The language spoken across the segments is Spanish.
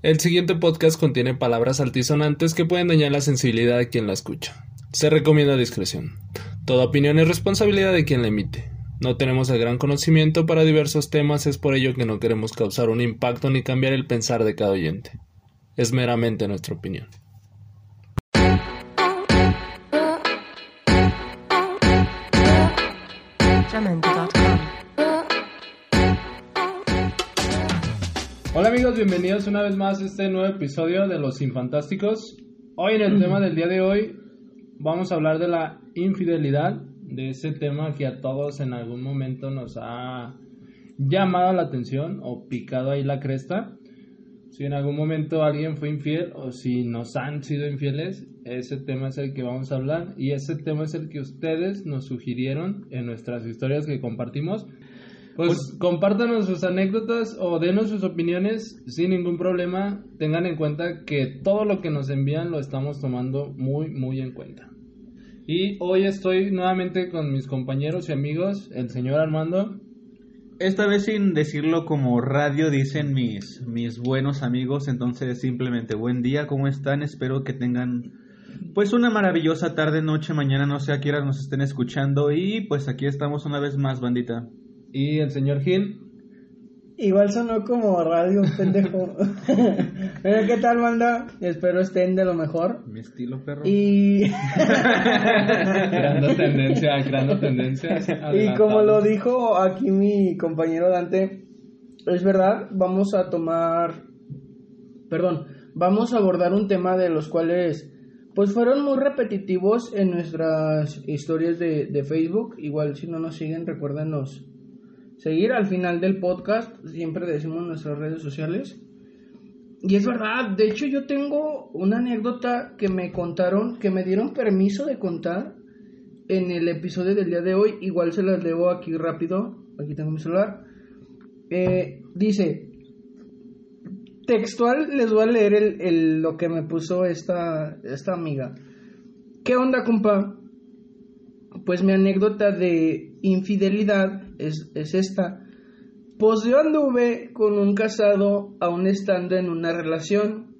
El siguiente podcast contiene palabras altisonantes que pueden dañar la sensibilidad de quien la escucha. Se recomienda discreción. Toda opinión es responsabilidad de quien la emite. No tenemos el gran conocimiento para diversos temas, es por ello que no queremos causar un impacto ni cambiar el pensar de cada oyente. Es meramente nuestra opinión. Hola amigos, bienvenidos una vez más a este nuevo episodio de Los Infantásticos. Hoy en el tema del día de hoy vamos a hablar de la infidelidad, de ese tema que a todos en algún momento nos ha llamado la atención o picado ahí la cresta. Si en algún momento alguien fue infiel o si nos han sido infieles, ese tema es el que vamos a hablar y ese tema es el que ustedes nos sugirieron en nuestras historias que compartimos. Pues, compártanos sus anécdotas o denos sus opiniones sin ningún problema. Tengan en cuenta que todo lo que nos envían lo estamos tomando muy, muy en cuenta. Y hoy estoy nuevamente con mis compañeros y amigos, el señor Armando. Esta vez sin decirlo como radio dicen mis, mis buenos amigos, entonces simplemente buen día, ¿cómo están? Espero que tengan pues una maravillosa tarde, noche, mañana, no sé a qué hora nos estén escuchando y pues aquí estamos una vez más, bandita. Y el señor Gil. Igual sonó como radio, pendejo. Pero qué tal, banda. Espero estén de lo mejor. Mi estilo perro. Y, Creando tendencia, creando tendencia. y como lo dijo aquí mi compañero Dante, es verdad, vamos a tomar, perdón, vamos a abordar un tema de los cuales, pues fueron muy repetitivos en nuestras historias de, de Facebook. Igual si no nos siguen, recuérdenos seguir al final del podcast. Siempre decimos nuestras redes sociales. Y es verdad, de hecho yo tengo una anécdota que me contaron, que me dieron permiso de contar en el episodio del día de hoy. Igual se las leo aquí rápido. Aquí tengo mi celular. Eh, dice, textual les voy a leer el, el- lo que me puso esta, esta amiga. ¿Qué onda, compa? Pues mi anécdota de infidelidad es, es esta. Pues yo anduve con un casado aún estando en una relación.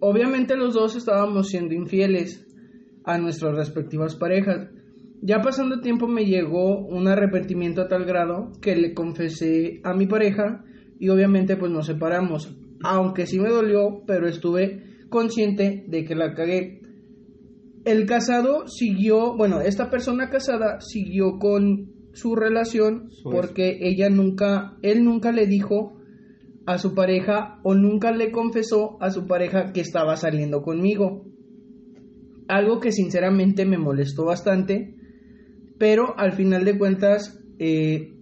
Obviamente los dos estábamos siendo infieles a nuestras respectivas parejas. Ya pasando tiempo me llegó un arrepentimiento a tal grado que le confesé a mi pareja y obviamente pues nos separamos. Aunque sí me dolió, pero estuve consciente de que la cagué. El casado siguió, bueno, esta persona casada siguió con su relación porque ella nunca, él nunca le dijo a su pareja o nunca le confesó a su pareja que estaba saliendo conmigo. Algo que sinceramente me molestó bastante, pero al final de cuentas eh,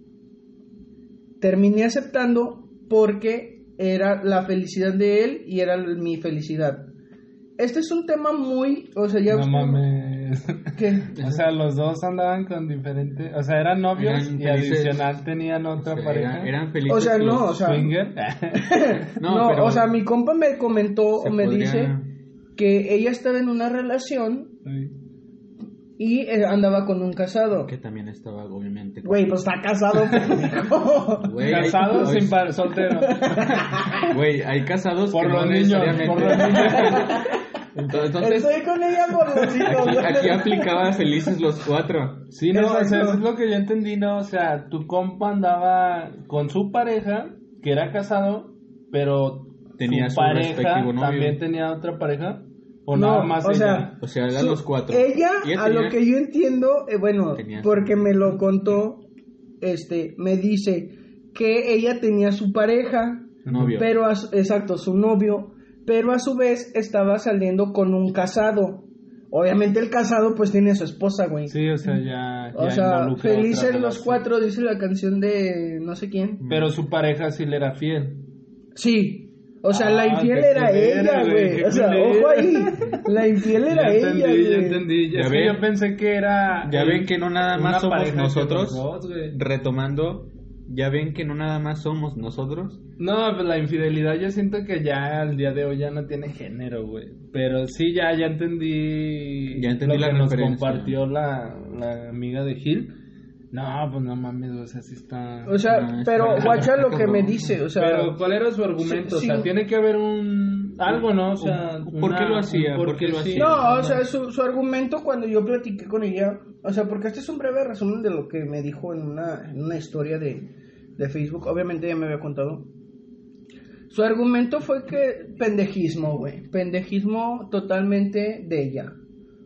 terminé aceptando porque era la felicidad de él y era mi felicidad. Este es un tema muy, o sea, ya No mames. ¿Qué? O sea, los dos andaban con diferentes. O sea, eran novios Eran y felices. adicional tenían otra O sea, pareja. eran, eran felices O sea, no, o sea, Swinger. No, No, pero- o sea, mi compa me comentó me podría- dice que ella estaba en una relación y eh, andaba con un casado. que también estaba obviamente Güey, pues está casado, hay- Casado sin par soltero. Güey, hay casados Por que los no niños, necesariamente- por los niños. Entonces, entonces, Estoy con ella por los hijos. aquí, aplicaba felices los cuatro. Sí, no, o sea, eso es lo que yo entendí, ¿no? O sea, tu compa andaba con su pareja, que era casado, pero Tenía su su pareja respectivo novio. también tenía otra pareja. O No, nada más o ella? sea, O sea, eran Su- los cuatro. Ella, a tenía- lo que yo entiendo, eh, bueno, Tenía- porque me lo contó, este, me dice que ella tenía su pareja, Novio. pero a su- exacto, su novio, pero a su vez estaba saliendo con un casado. Obviamente el casado pues tiene a su esposa, güey. Sí, o sea, ya. o sea, felices otra los cuatro, dice la canción de no sé quién. Pero su pareja sí le era fiel. Sí. O sea, la Ah, infiel era ella, güey, O sea, ojo ahí. La infiel era ya ella, entendí, ya güey. entendí. Ya ven. yo pensé que era. Ya ven que no nada más somos nosotros. dos. Retomando, ya ven que no nada más somos nosotros. No, pues la infidelidad yo siento que ya al día de hoy ya no tiene género, güey. Pero sí, ya, ya entendí, Ya entendí lo la que nos compartió la, la amiga de Gil. No, pues no mames, o sea, sí está... O sea, No, pero está- guacha lo que me dice, o sea... Pero, ¿cuál era su argumento? sí, o sea, tiene que haber un... Algo, ¿no? O sea... ¿Por qué lo hacía? ¿Por qué lo hacía? No, o sea, su, su argumento cuando yo platiqué con ella, o sea, porque este es un breve resumen de lo que me dijo en una, en una historia de, de Facebook, obviamente ya me había contado. Su argumento fue que pendejismo, güey, pendejismo totalmente de ella.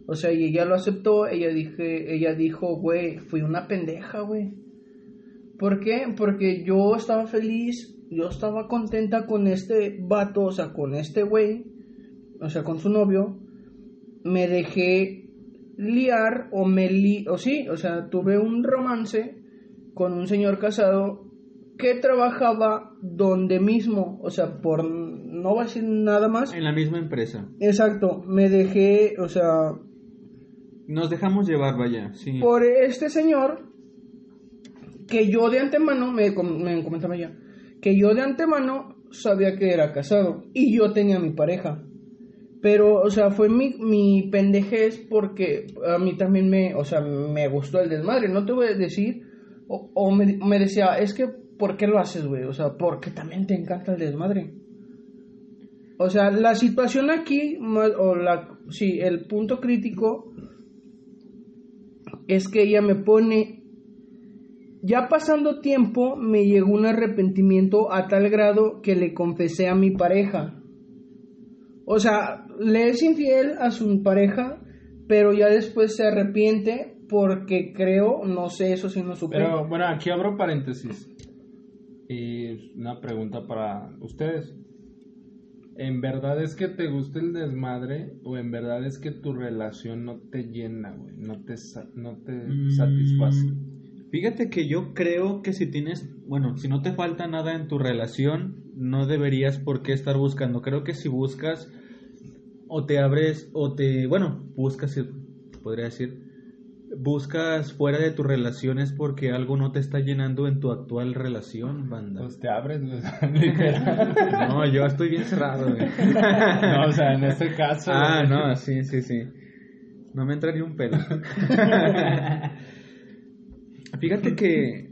O sea, y ella lo aceptó, ella dije, ella dijo, güey, fui una pendeja, güey. ¿Por qué? Porque yo estaba feliz, yo estaba contenta con este vato, o sea, con este güey, o sea, con su novio, me dejé liar o me li o sí, o sea, tuve un romance con un señor casado que trabajaba donde mismo, o sea, por no va a decir nada más. En la misma empresa. Exacto, me dejé, o sea, Nos dejamos llevar, vaya, sí. por este señor que yo de antemano, me, me comentaba ya, que yo de antemano sabía que era casado y yo tenía mi pareja. Pero, o sea, fue mi, mi pendejez porque a mí también me, o sea, me gustó el desmadre. No te voy a decir, o, o me, me decía, es que, ¿por qué lo haces, güey? O sea, porque también te encanta el desmadre. O sea, la situación aquí, o la, sí, el punto crítico es que ella me pone, ya pasando tiempo me llegó un arrepentimiento a tal grado que le confesé a mi pareja. O sea, le es infiel a su pareja, pero ya después se arrepiente porque creo, no sé, eso sí no supe. Pero bueno, aquí abro paréntesis. Y una pregunta para ustedes. ¿En verdad es que te gusta el desmadre o en verdad es que tu relación no te llena, güey? No te, no te Mm, satisface. Fíjate que yo creo que si tienes, bueno, si no te falta nada en tu relación, no deberías por qué estar buscando. Creo que si buscas o te abres o te, bueno, buscas, podría decir, buscas fuera de tu relación es porque algo no te está llenando en tu actual relación, banda. Pues te abres, literal. No, yo estoy bien cerrado, güey. No, o sea, en este caso. Ah, güey. no, sí, sí, sí. No me entra ni un pelo. Fíjate que.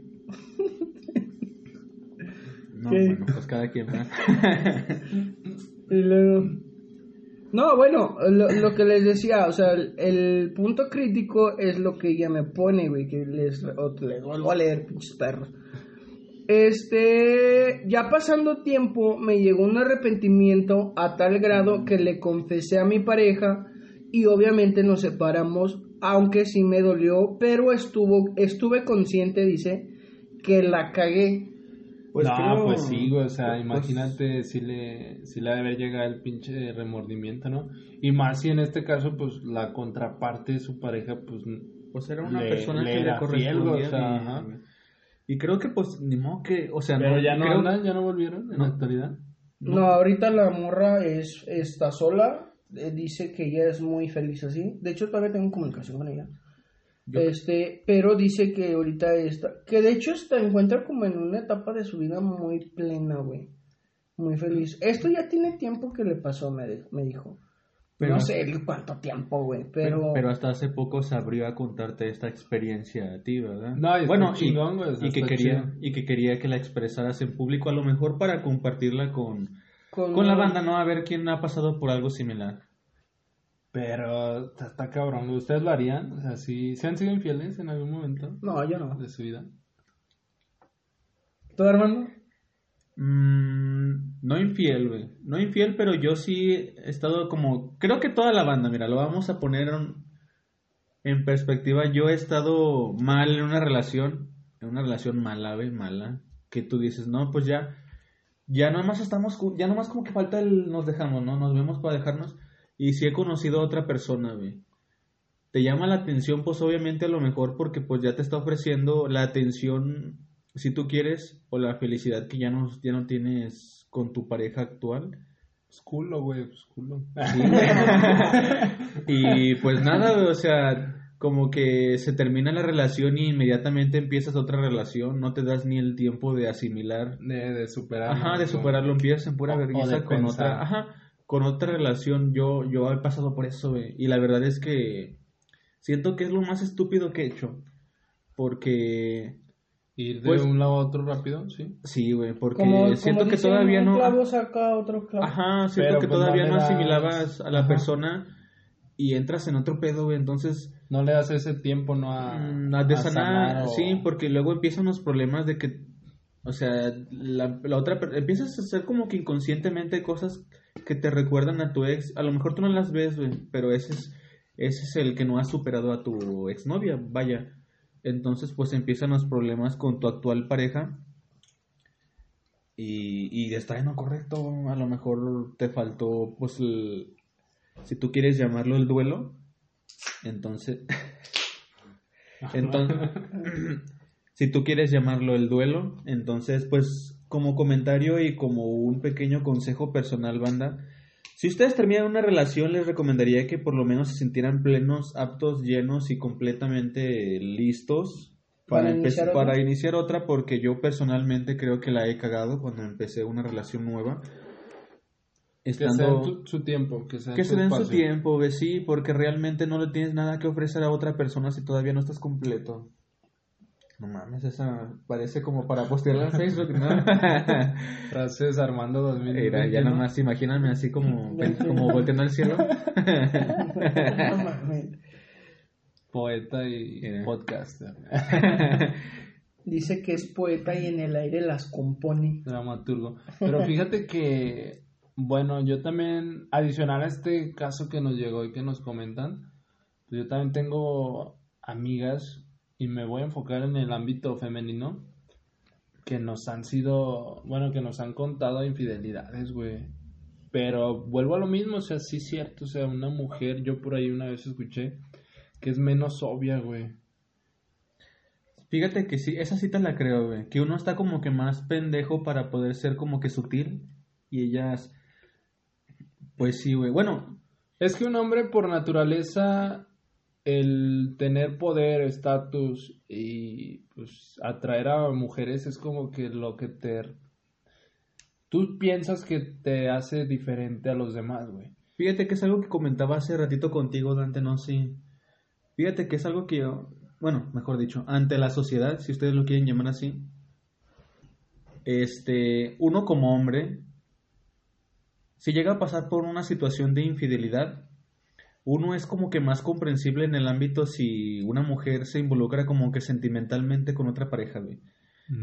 No, ¿Qué? bueno, pues cada quien. ¿verdad? Y luego... No, bueno, lo, que les decía, o sea, el, punto crítico es lo que ella me pone, güey, que les vuelvo a leer, pinches perros. Este, ya pasando tiempo, me llegó un arrepentimiento a tal grado que le confesé a mi pareja y obviamente nos separamos, aunque sí me dolió, pero estuvo, estuve consciente, dice, que la cagué. Pues no, creo- pues sí, güey, o sea, pues- imagínate si le, si le ha de haber llegado el pinche remordimiento, ¿no? Y más si en este caso, pues, la contraparte de su pareja, pues, Pues era una Le- persona le que le fiel, correspondía. güey, o sea, y- ajá. y, creo que, pues, ni modo que. O sea, pero ya no creo- andan, ya no volvieron en No. la actualidad. No, ahorita la morra es, está sola, eh, dice que ella es muy feliz así. De hecho, todavía tengo comunicación con ella. Yo- Este, pero dice que ahorita está, que de hecho se encuentra como en una etapa de su vida muy plena, güey. Muy feliz. Esto ya tiene tiempo que le pasó, me, de- me dijo. Pero- no sé cuánto tiempo, güey, pero... Pero, hasta hace poco se abrió a contarte esta experiencia a ti, ¿verdad? No, y está bueno, y- chingón, güey, y, que está quería chido. y que quería que la expresaras en público, a lo mejor para compartirla con, con, con la banda, ¿no? A ver quién ha pasado por algo similar. Pero está, está cabrón. ¿ustedes lo harían? O sea, si se han sido infieles en algún momento No, yo no. de su vida. ¿Tú, hermano? Mm, no infiel, güey. No infiel, pero yo sí he estado como... Creo que toda la banda, mira, lo vamos a poner en, en perspectiva. Yo he estado mal en una relación, en una relación mala, güey, mala, que tú dices, no, pues ya, ya nomás estamos, ya nomás como que falta el nos dejamos, ¿no? Nos vemos para dejarnos. Y sí he conocido a otra persona, güey. Te llama la atención, pues obviamente a lo mejor porque pues ya te está ofreciendo la atención, si tú quieres, o la felicidad que ya no, ya no tienes con tu pareja actual. Pues culo, güey, pues culo. Sí, güey. y pues nada, güey, o sea, como que se termina la relación y inmediatamente empiezas otra relación, no te das ni el tiempo de asimilar. De, de superar. Ajá, de superarlo, empiezas en pura vergüenza con pensar. otra, ajá, con otra relación. Yo, yo he pasado por eso, güey, y la verdad es que siento que es lo más estúpido que he hecho. Porque, Ir de Pues- un lado a otro rápido, sí. sí, güey, porque Como, siento como que dicen, todavía un no... clavo saca otro clavo. Ajá, siento Pero, que pues, todavía no das- asimilabas a la Ajá. persona y entras en otro pedo, güey, entonces... No le das ese tiempo, ¿no? A, Mm, a de a sanar, o- sí, porque luego empiezan los problemas de que, o sea, la, la otra, empiezas a hacer como que inconscientemente cosas que te recuerdan a tu ex, a lo mejor tú no las ves, güey, pero ese es, ese es el que no has superado a tu exnovia, vaya, entonces pues empiezan los problemas con tu actual pareja. Y, y está en lo correcto, a lo mejor te faltó, pues, el- si tú quieres llamarlo el duelo, entonces... Entonces, si tú quieres llamarlo el duelo, entonces, pues, como comentario y como un pequeño consejo personal, banda, si ustedes terminan una relación, les recomendaría que por lo menos se sintieran plenos, aptos, llenos y completamente listos para, ¿Para empe- iniciar otra? para iniciar otra, porque yo personalmente creo que la he cagado cuando empecé una relación nueva. Que se den Estando... tu- su tiempo, que se den Que su se den su tiempo, ve, sí, porque realmente no le tienes nada que ofrecer a otra persona si todavía no estás completo. No mames, esa parece como para postearla en Facebook, ¿no? Frases Armando 2000. Mira, ya nomás imagíname así como, como volteando al cielo. No mames. Poeta y Mira. podcaster. Dice que es poeta y en el aire las compone. Dramaturgo. Pero fíjate que, bueno, yo también, adicional a este caso que nos llegó y que nos comentan, pues yo también tengo amigas y me voy a enfocar en el ámbito femenino que nos han sido, bueno, que nos han contado infidelidades, güey. Pero vuelvo a lo mismo, o sea, sí es cierto, o sea, una mujer, yo por ahí una vez escuché que es menos obvia, güey. Fíjate que sí, esa cita la creo, güey. Que uno está como que más pendejo para poder ser como que sutil. Y ellas, pues sí, güey. Bueno, Es que un hombre por naturaleza, el tener poder, estatus y pues atraer a mujeres es como que lo que te... Tú piensas que te hace diferente a los demás, güey. Fíjate que es algo que comentaba hace ratito contigo, Dante, no sé. Fíjate que es algo que yo, bueno, mejor dicho, ante la sociedad, si ustedes lo quieren llamar así, este, uno como hombre, si llega a pasar por una situación de infidelidad, uno es como que más comprensible en el ámbito si una mujer se involucra como que sentimentalmente con otra pareja, güey.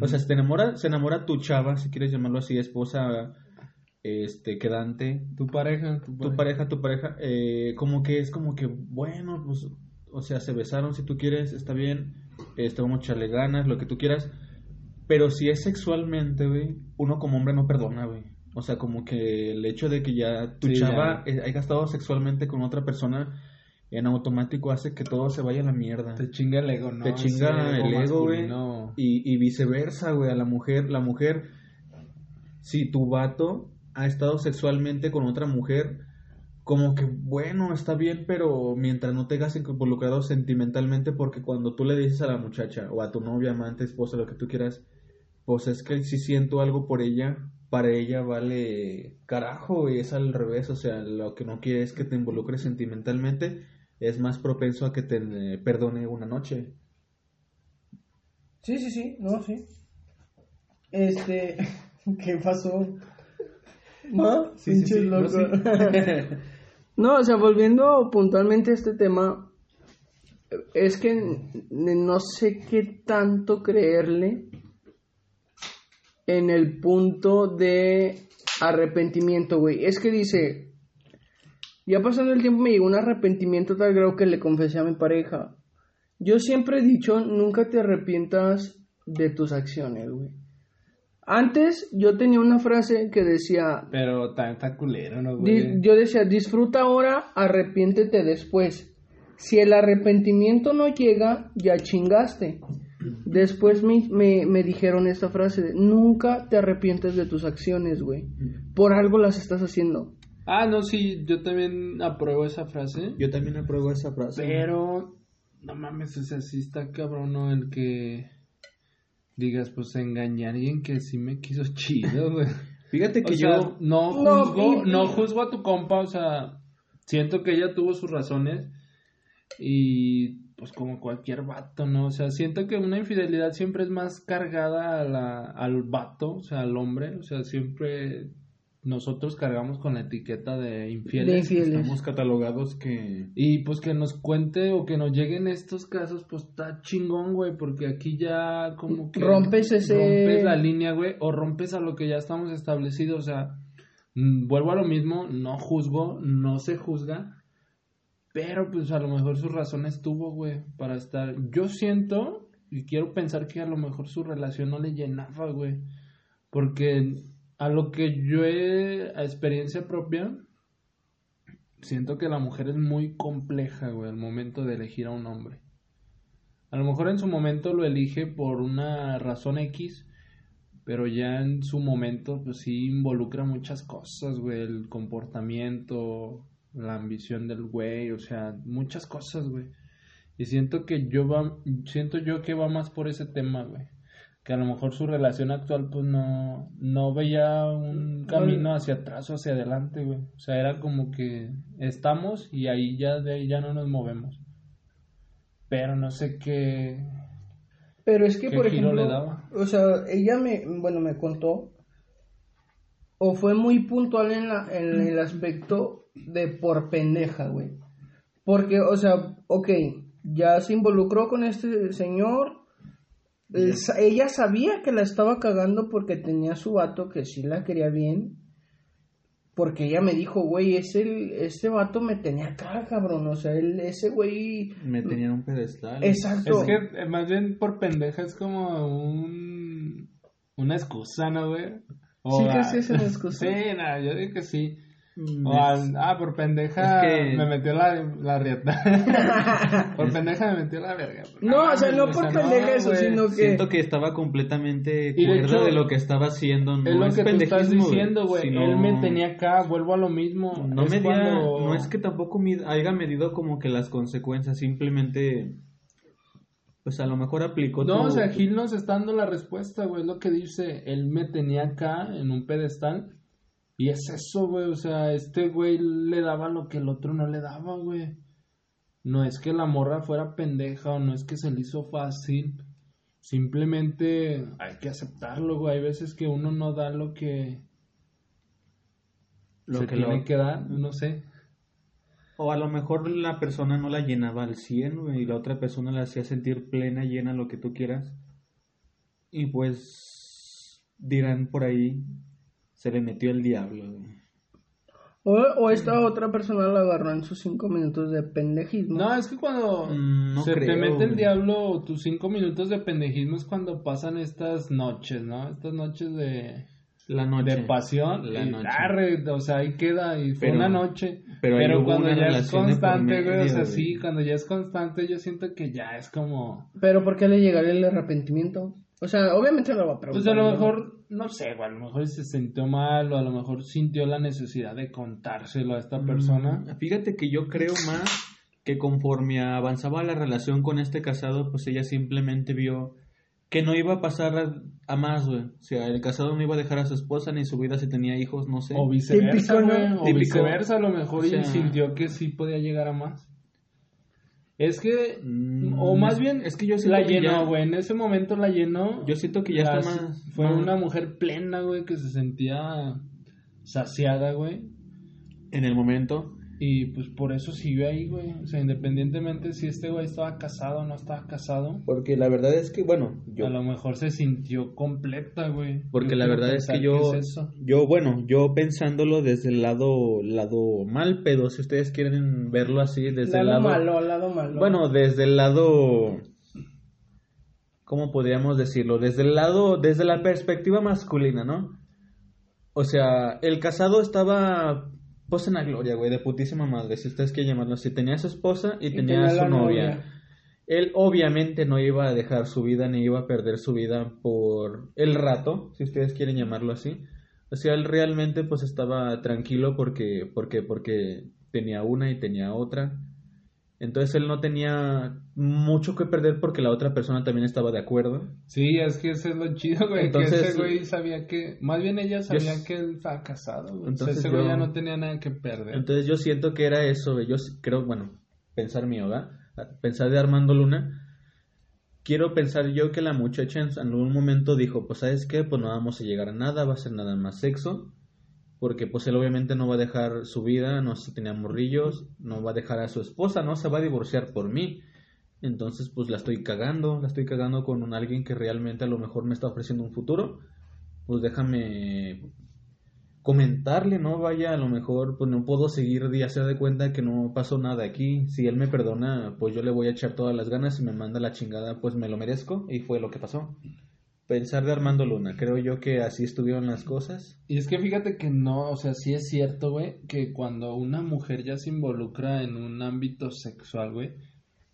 O sea, se te enamora, se enamora tu chava, si quieres llamarlo así, esposa, este, quedante, tu pareja, tu tu pareja, tu pareja, eh, como que es como que, bueno, pues, o sea, se besaron si tú quieres, está bien, este, vamos a echarle ganas, lo que tú quieras, pero si es sexualmente, güey, uno como hombre no perdona, güey. O sea, como que el hecho de que ya tu Sí, chava ya. eh, haya estado sexualmente con otra persona, en automático hace que todo se vaya a la mierda. Te chinga el ego, ¿no? Te chinga el ego, güey. Y, y viceversa, güey, a la mujer, la mujer, si tu vato ha estado sexualmente con otra mujer, como que, bueno, está bien, pero mientras no te hagas involucrado sentimentalmente, porque cuando tú le dices a la muchacha, o a tu novia, amante, esposa, lo que tú quieras, pues es que si siento algo por ella, para ella vale carajo, y es al revés, o sea, lo que no quiere es que te involucres sentimentalmente, es más propenso a que te eh, perdone una noche. Sí, sí, sí, no, sí. Este, ¿qué pasó? ¿No? Sí, sí, Pinche sí, no, loco. sí. No, o sea, volviendo puntualmente a este tema, es que no sé qué tanto creerle en el punto de arrepentimiento, güey. Es que dice, ya pasando el tiempo me llegó un arrepentimiento tal grado que le confesé a mi pareja. Yo siempre he dicho, nunca te arrepientas de tus acciones, güey. Antes yo tenía una frase que decía, Pero también está culero, ¿no, güey? yo decía, disfruta ahora, arrepiéntete después. Si el arrepentimiento no llega, ya chingaste. Después me, me, me dijeron esta frase, de, nunca te arrepientes de tus acciones, güey. Por algo las estás haciendo. Ah, no, sí, yo también apruebo esa frase. Yo también apruebo esa frase. Pero, no mames, o sea, sí está cabrón, ¿no? El que digas, pues engañé a alguien que sí me quiso chido, güey. Fíjate que O yo, no No, juzgo, y- no juzgo a tu compa, o sea, siento que ella tuvo sus razones y pues como cualquier vato, ¿no? O sea, siento que una infidelidad siempre es más cargada a la, al vato, o sea, al hombre, o sea, siempre nosotros cargamos con la etiqueta de infieles. De infieles. Estamos catalogados que... Y pues que nos cuente o que nos lleguen estos casos, pues está chingón, güey, porque aquí ya como que... Rompes ese- Rompes la línea, güey, o rompes a lo que ya estamos establecidos, o sea, mm, vuelvo a lo mismo, no juzgo, no se juzga, pero pues a lo mejor sus razones tuvo, güey, para estar... Yo siento y quiero pensar que a lo mejor su relación no le llenaba, güey, porque a lo que yo he, a experiencia propia, siento que la mujer es muy compleja, güey, al momento de elegir a un hombre. A lo mejor en su momento lo elige por una razón X, pero ya en su momento, pues sí involucra muchas cosas, güey, el comportamiento, la ambición del güey, o sea, muchas cosas, güey. Y siento que yo va, siento yo que va más por ese tema, güey. Que a lo mejor su relación actual, pues no, no veía un camino hacia atrás o hacia adelante, güey. O sea, era como que estamos y ahí ya, de ahí ya no nos movemos. Pero no sé qué. Pero es que, ¿Qué por ejemplo, le daba? o sea, ella me, bueno, me contó, o fue muy puntual en, la, en el aspecto de por pendeja, güey. Porque, o sea, ok, ya se involucró con este señor, el ella sabía que la estaba cagando porque tenía su vato que sí la quería bien. Porque ella me dijo, güey, ese, ese vato me tenía acá, cabrón. O sea, él, ese güey. Me tenían un pedestal. Exacto. Es que eh, más bien por pendeja es como un. Una excusa, ¿no, güey? O ¿Sí a- que es una excusa? Sí, no, yo digo que sí. Mm, O al- ah, por pendeja Es que- me metió la, la rieta. por pendeja me metió la verga. No, o sea, no por pendeja eso, sino que- Siento que estaba completamente Y de cuerda hecho, de lo que estaba haciendo. No es lo que tú estás diciendo, güey. sino- Él me tenía acá, vuelvo a lo mismo. No, Es medía- cuando- no es que tampoco haya medido como que las consecuencias, simplemente. Pues a lo mejor aplicó No, tu- o sea, Gil nos está dando la respuesta, güey. Es lo que dice. Él me tenía acá en un pedestal. Y es eso, güey. O sea, este güey le daba lo que el otro no le daba, güey. No es que la morra fuera pendeja o no es que se le hizo fácil. Simplemente hay que aceptarlo, güey. Hay veces que uno no da lo que, lo se que tiene lo- que dar, no sé. O a lo mejor la persona no la llenaba al 100 güey, y la otra persona la hacía sentir plena, llena, lo que tú quieras. Y pues dirán por ahí, se le metió el diablo. O, o esta otra persona la agarró en sus cinco minutos de pendejismo. No, es que cuando Mm, no se te mete el diablo, tus cinco minutos de pendejismo es cuando pasan estas noches, ¿no? Estas noches de, La noche. de pasión. La y noche. arre, o sea, ahí queda y fue Pero- una noche. Pero Pero, ahí hubo cuando una ya es relación constante, güey, o medio, sea, güey. sí, cuando ya es constante, yo siento que ya es como... Pero ¿por qué le llegaría el arrepentimiento? O sea, obviamente lo va a Pues preguntar. a lo mejor, no sé, güey, a lo mejor se sintió mal o a lo mejor sintió la necesidad de contárselo a esta persona. Mm, Fíjate que yo creo más que conforme avanzaba la relación con este casado, pues ella simplemente vio que no iba a pasar a, a más, güey. O sea, el casado no iba a dejar a su esposa ni su vida si tenía hijos, no sé. O viceversa, Típico, ¿no? güey. O Típico. viceversa, a lo mejor O sea- y sintió que sí podía llegar a más. Es que, Mm, o más bien, es que yo siento la que llenó, güey. En ese momento la llenó. Yo siento que ya La- está más... Fue más- una mujer plena, güey, que se sentía saciada, güey. En el momento. Y pues por eso siguió ahí, güey. O sea, independientemente si este güey estaba casado o no estaba casado, Porque la verdad es que, bueno, yo... a lo mejor se sintió completa, güey. Porque Yo la verdad es que yo, es eso. yo, bueno, yo pensándolo desde el lado, lado mal pedo, si ustedes quieren verlo así, desde el Lado lado... malo, lado malo. Bueno, desde el lado, ¿cómo podríamos decirlo? Desde el lado, desde la perspectiva masculina, ¿no? O sea, el casado estaba, pues en la gloria, güey, de putísima madre, si ustedes quieren llamarlo así. Tenía a su esposa y, Y tenía, tenía a su novia. novia. Él obviamente no iba a dejar su vida ni iba a perder su vida por el rato, si ustedes quieren llamarlo así. O sea, él realmente pues estaba tranquilo porque, porque, porque tenía una y tenía otra. Entonces él no tenía mucho que perder porque la otra persona también estaba de acuerdo. Sí, es que ese es lo chido, güey. Entonces, que ese güey sabía que. Más bien ella sabía que él estaba casado, güey. O sea, Entonces ese güey ya no tenía nada que perder. Entonces yo siento que era eso, güey. yo creo, bueno, pensar mío, ¿verdad? pensar de Armando Luna, quiero pensar yo que la muchacha en algún momento dijo, pues sabes qué, pues no vamos a llegar a nada, va a ser nada más sexo, porque pues él obviamente no va a dejar su vida, no si tenía morrillos, no va a dejar a su esposa, no se va a divorciar por mí. Entonces pues la estoy cagando, la estoy cagando con un alguien que realmente a lo mejor me está ofreciendo un futuro. Pues déjame comentarle, ¿no? Vaya, a lo mejor pues no puedo seguir y hacer de cuenta que no pasó nada aquí. Si él me perdona, pues yo le voy a echar todas las ganas y me manda la chingada, pues me lo merezco y fue lo que pasó. Pensar de Armando Luna, creo yo que así estuvieron las cosas. Y es que fíjate que no, o sea, sí es cierto, güey, que cuando una mujer ya se involucra en un ámbito sexual, güey,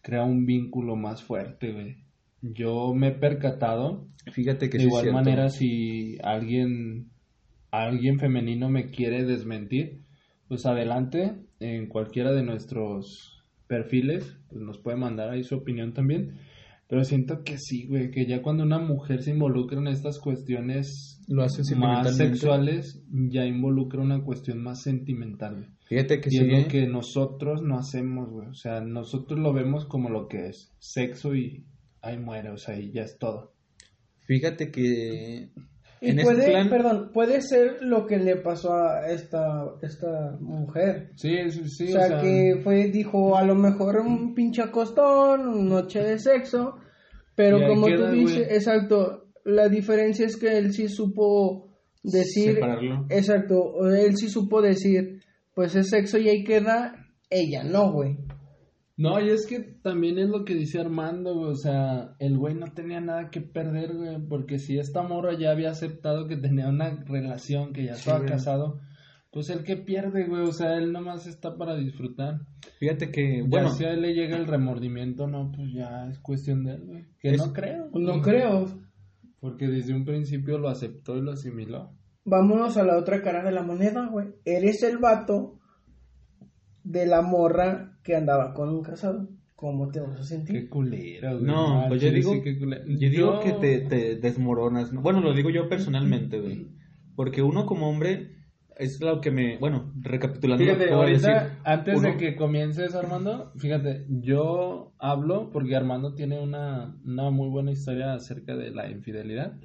crea un vínculo más fuerte, güey. Yo me he percatado, Fíjate que de sí es igual cierto. manera, si alguien, alguien femenino me quiere desmentir, pues adelante, en cualquiera de nuestros perfiles, pues nos puede mandar ahí su opinión también. Pero siento que sí, güey, que ya cuando una mujer se involucra en estas cuestiones Lo hace más sexuales, ya involucra una cuestión más sentimental, güey. Fíjate que Y sí. es lo que nosotros no hacemos, güey. O sea, nosotros lo vemos como lo que es, sexo y ahí muere, o sea, y ya es todo. Fíjate que Y en puede, este plan perdón, puede ser lo que le pasó a esta, esta mujer. Sí, sí, sí. o, sea, que fue, dijo, a lo mejor un pinche acostón, noche de sexo, pero como queda, tú dices, güey. exacto, la diferencia es que él sí supo decir, Separarlo. exacto, él sí supo decir, pues es sexo y ahí queda, ella no, güey. No, y es que también es lo que dice Armando, güey. O sea, el güey no tenía nada que perder, güey. Porque si esta morra ya había aceptado que tenía una relación, que ya estaba güey. casado, pues el que pierde, güey. O sea, él nomás está para disfrutar. Fíjate que, Bueno, si a él le llega el remordimiento, no, pues ya es cuestión de él, güey. Que Es- no creo. No creo. Porque desde un principio lo aceptó y lo asimiló. Vámonos a la otra cara de la moneda, güey. Eres el vato de la morra que andaba con un casado. ¿Cómo te vas a Qué sentir? culero, güey. no, pues yo digo, que yo digo que te, te desmoronas. ¿no? Bueno, lo digo yo personalmente, güey. Porque uno como hombre es lo que me, bueno, recapitulando. Fíjate, ahorita, decir, antes de que comiences, Armando, fíjate, yo hablo porque Armando tiene una, una muy buena historia acerca de la infidelidad.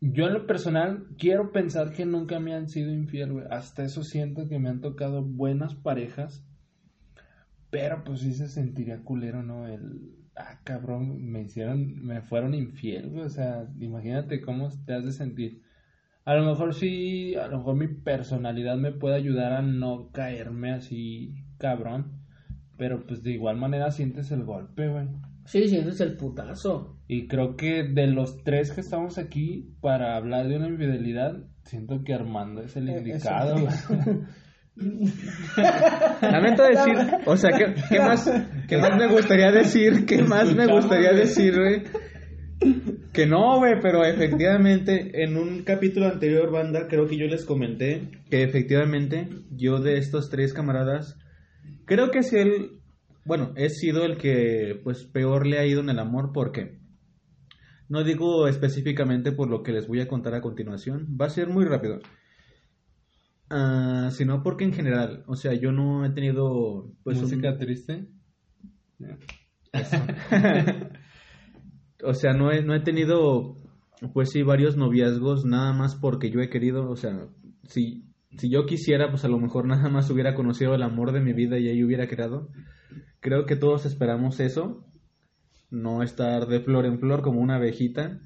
Yo en lo personal quiero pensar que nunca me han sido infiel. Hasta eso siento que me han tocado buenas parejas. Pero pues sí se sentiría culero, ¿no? El, ah, cabrón, me hicieron, me fueron infiel, güey. O sea, imagínate cómo te has de sentir. A lo mejor sí, a lo mejor mi personalidad me puede ayudar a no caerme así, cabrón. Pero pues de igual manera sientes el golpe, güey. Sí, sientes el putazo. Y creo que de los tres que estamos aquí para hablar de una infidelidad, siento que Armando es el Eh, indicado. Lamento decir, o sea, ¿qué, qué más, qué más me gustaría decir? ¿Qué más me gustaría decir, güey? Que no, güey, pero efectivamente, en un capítulo anterior, banda, creo que yo les comenté que efectivamente yo de estos tres camaradas, creo que es el, bueno, he sido el que, pues, peor le ha ido en el amor, porque no digo específicamente por lo que les voy a contar a continuación, va a ser muy rápido. Ah, sino porque en general, o sea, yo no he tenido pues un- Música triste. o sea, no he, no he tenido pues sí varios noviazgos nada más porque yo he querido, o sea, si si yo quisiera, pues a lo mejor nada más hubiera conocido el amor de mi vida y ahí hubiera quedado. Creo que todos esperamos eso, no estar de flor en flor como una abejita.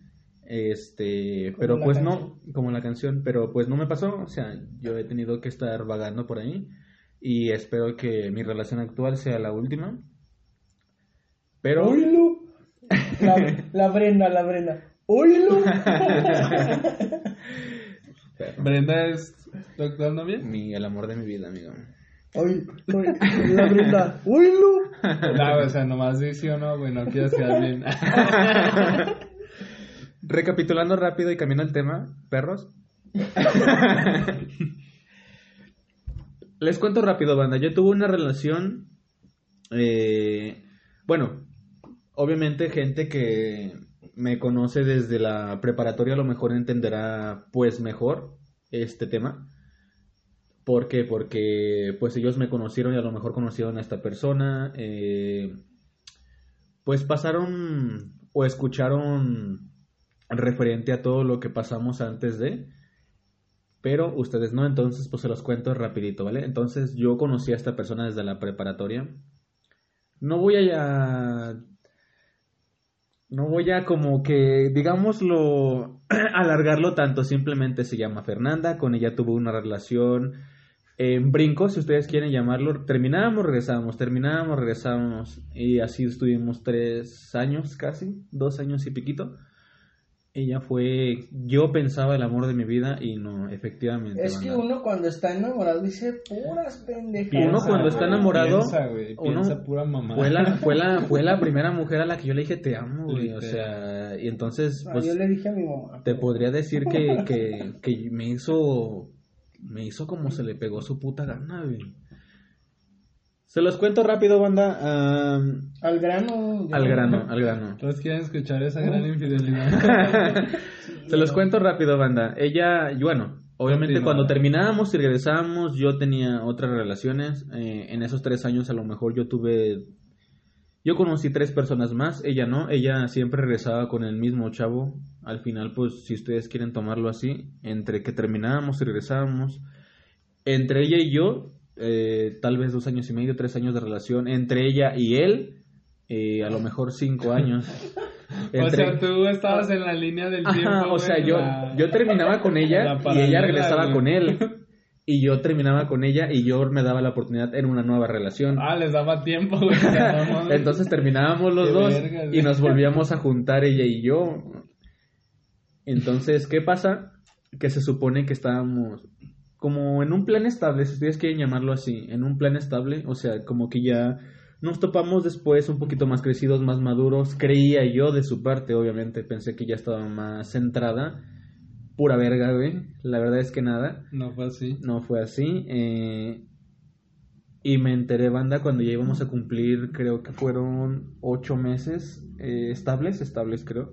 Este, Como pero pues no, como la canción, pero pues no me pasó, o sea, yo he tenido que estar vagando por ahí y espero que mi relación actual sea la última. Pero Oílo. La, la Brenda, la Brenda. Brenda es tu actual novia. mi el amor de mi vida, amigo. Oí, oí, la Brenda. Oílo. No, o sea, nomás di sí o no, güey, no quedar bien. Recapitulando rápido y cambiando el tema, perros. Les cuento rápido, banda. Yo tuve una relación. eh, bueno, obviamente, gente que me conoce desde la preparatoria a lo mejor entenderá, pues, mejor este tema. ¿Por qué? Porque pues ellos me conocieron y a lo mejor conocieron a esta persona. eh, pues pasaron o escucharon referente a todo lo que pasamos antes de. Pero ustedes no, entonces pues se los cuento rapidito, ¿vale? Entonces yo conocí a esta persona desde la preparatoria. No voy a... No voy a como que, digámoslo, alargarlo tanto. Simplemente se llama Fernanda. Con ella tuve una relación en brinco, si ustedes quieren llamarlo. Terminábamos, regresábamos, terminábamos, regresábamos. Y así estuvimos tres años casi, dos años y piquito. Ella fue, yo pensaba el amor de mi vida y no, efectivamente. Es que uno cuando está enamorado dice puras pendejadas. Uno cuando está enamorado, Piensa, güey, uno piensa pura mamá. Fue la, fue, la, fue la primera mujer a la que yo le dije te amo, güey. O sea, y entonces, Ah, pues, yo le dije a mi mamá. te podría decir que, que, que me hizo, me hizo como se le pegó su puta gana, güey. Se los cuento rápido, banda. Al grano. yo- al grano, al grano. Todos quieren escuchar esa gran infidelidad. Se los cuento rápido, banda. Ella, y bueno, obviamente cuando terminábamos y regresábamos, yo tenía otras relaciones. Eh, en esos tres años a lo mejor yo tuve... Yo conocí tres personas más, ella no, ella siempre regresaba con el mismo chavo. Al final, pues, si ustedes quieren tomarlo así, entre que terminábamos y regresábamos, entre ella y yo, eh, tal vez dos años y medio, tres años de relación, entre ella y él, eh, a lo mejor cinco años. O sea, tú estabas en la línea del Ajá, tiempo. o sea, yo, la- yo terminaba con la ella y ella regresaba güey. con él. Y yo terminaba con ella y yo me daba la oportunidad en una nueva relación. Ah, les daba tiempo, güey. Entonces terminábamos los Qué dos y nos volvíamos a juntar ella y yo. Entonces, ¿qué pasa? Que se supone que estábamos como en un plan estable, si ustedes quieren llamarlo así, en un plan estable, o sea, como que ya nos topamos después un poquito más crecidos, más maduros, creía yo de su parte, obviamente, pensé que ya estaba más centrada, pura verga, güey, la verdad es que nada, No fue así. no fue así, eh, y me enteré, banda, cuando ya íbamos a cumplir, creo que fueron ocho meses eh, estables, estables creo,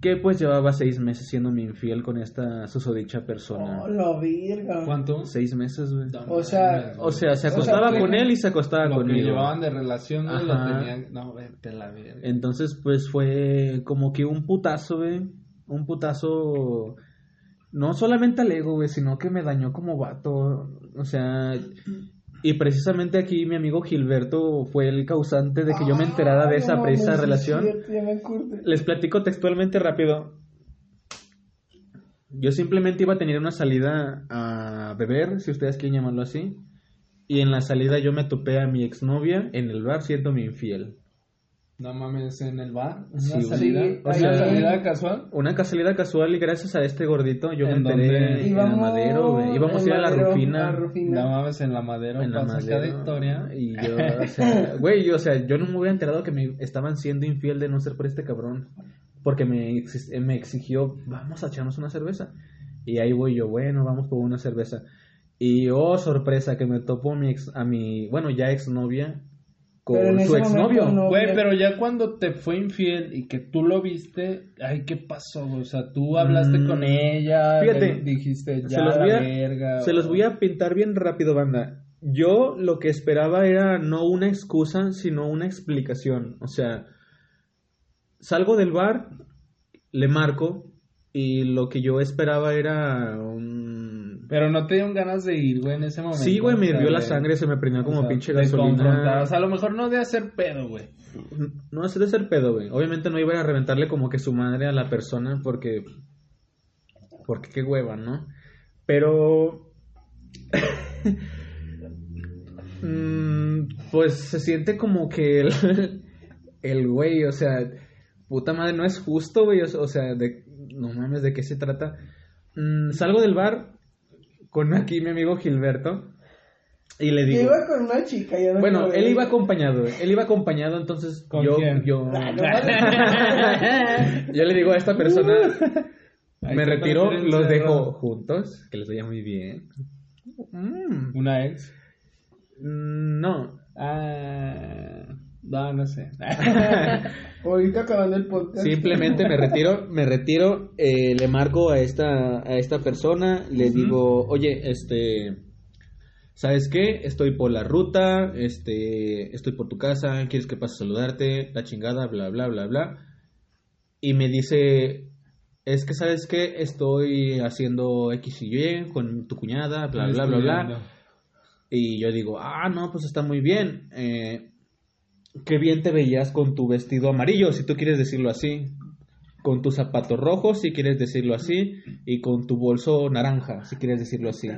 que pues llevaba seis meses siendo mi infiel con esta susodicha persona. Oh, la virga. ¿Cuánto? Seis meses, güey. O sea, O sea, se O sea, acostaba con él y se acostaba lo que conmigo. llevaban de relación, güey, lo tenían. No, vete la verga. Entonces, pues fue como que un putazo, güey. Un putazo. No solamente al ego, güey, sino que me dañó como vato. O sea. Y precisamente aquí mi amigo Gilberto fue el causante de que yo me enterara de esa no precisa relación. cierto. Les platico textualmente rápido. Yo simplemente iba a tener una salida a beber, si ustedes quieren llamarlo así. Y en la salida yo me topé a mi exnovia en el bar siendo mi infiel. No mames, en el bar. Una Sí, salida. Sí, ¿Una o sea, salida casual? Una casualidad casual y gracias a este gordito yo me ¿En enteré dónde? en Íbamos el madero, güey. Íbamos a ir a la Madero, Rufina. No mames, en la madera. En la pasa cada madero. historia. Y yo, o sea, güey, yo, o sea, yo no me hubiera enterado que me estaban siendo infiel de no ser por este cabrón. Porque me, exi- me exigió, vamos a echarnos una cerveza. Y ahí voy yo, bueno, vamos por una cerveza. Y oh, sorpresa, que me topo a mi, ex, a mi bueno, ya exnovia con su exnovio. no- Güey, pero ya cuando te fue infiel y que tú lo viste, ay, ¿qué pasó? O sea, tú hablaste Mm, con ella, fíjate, dijiste, ya se los la voy a- verga. Se los voy a pintar bien rápido, banda. Yo lo que esperaba era no una excusa, sino una explicación. O sea, salgo del bar, le marco, y lo que yo esperaba era un... Pero no te dieron ganas de ir, güey, en ese momento. Sí, güey, me hirvió la sangre, se me prendió como o sea, pinche gasolina. O sea, a lo mejor no de hacer pedo, güey. No es de ser pedo, güey. Obviamente no iba a reventarle como que su madre a la persona porque... Porque qué hueva, ¿no? Pero... Mm, pues se siente como que el, el güey, o sea, puta madre, no es justo, güey. O sea, de, no mames, ¿de qué se trata? Mm, salgo del bar con aquí mi amigo Gilberto y le Yo digo... iba con una chica. ya no Bueno, él iba acompañado, él iba acompañado, entonces ¿Con yo, quién? yo, Ah, yo le digo a esta persona, me retiro, los dejo juntos, que les vaya muy bien. Mm, Una ex. mm, no, Ah. No, no sé. Ahorita acabando el podcast. Simplemente me retiro, me retiro, eh, le marco a esta, a esta persona, le digo, oye, este, ¿sabes qué? Estoy por la ruta, este, estoy por tu casa, ¿quieres que pase a saludarte? La chingada, bla, bla, bla, bla. Y me dice, es que, ¿sabes qué? Estoy haciendo X y Y con tu cuñada, bla, bla, bla, bla. Y yo digo, ah, no, pues está muy bien. Eh, qué bien te veías con tu vestido amarillo, si tú quieres decirlo así. Con tus zapatos rojos, si quieres decirlo así. Y con tu bolso naranja, si quieres decirlo así.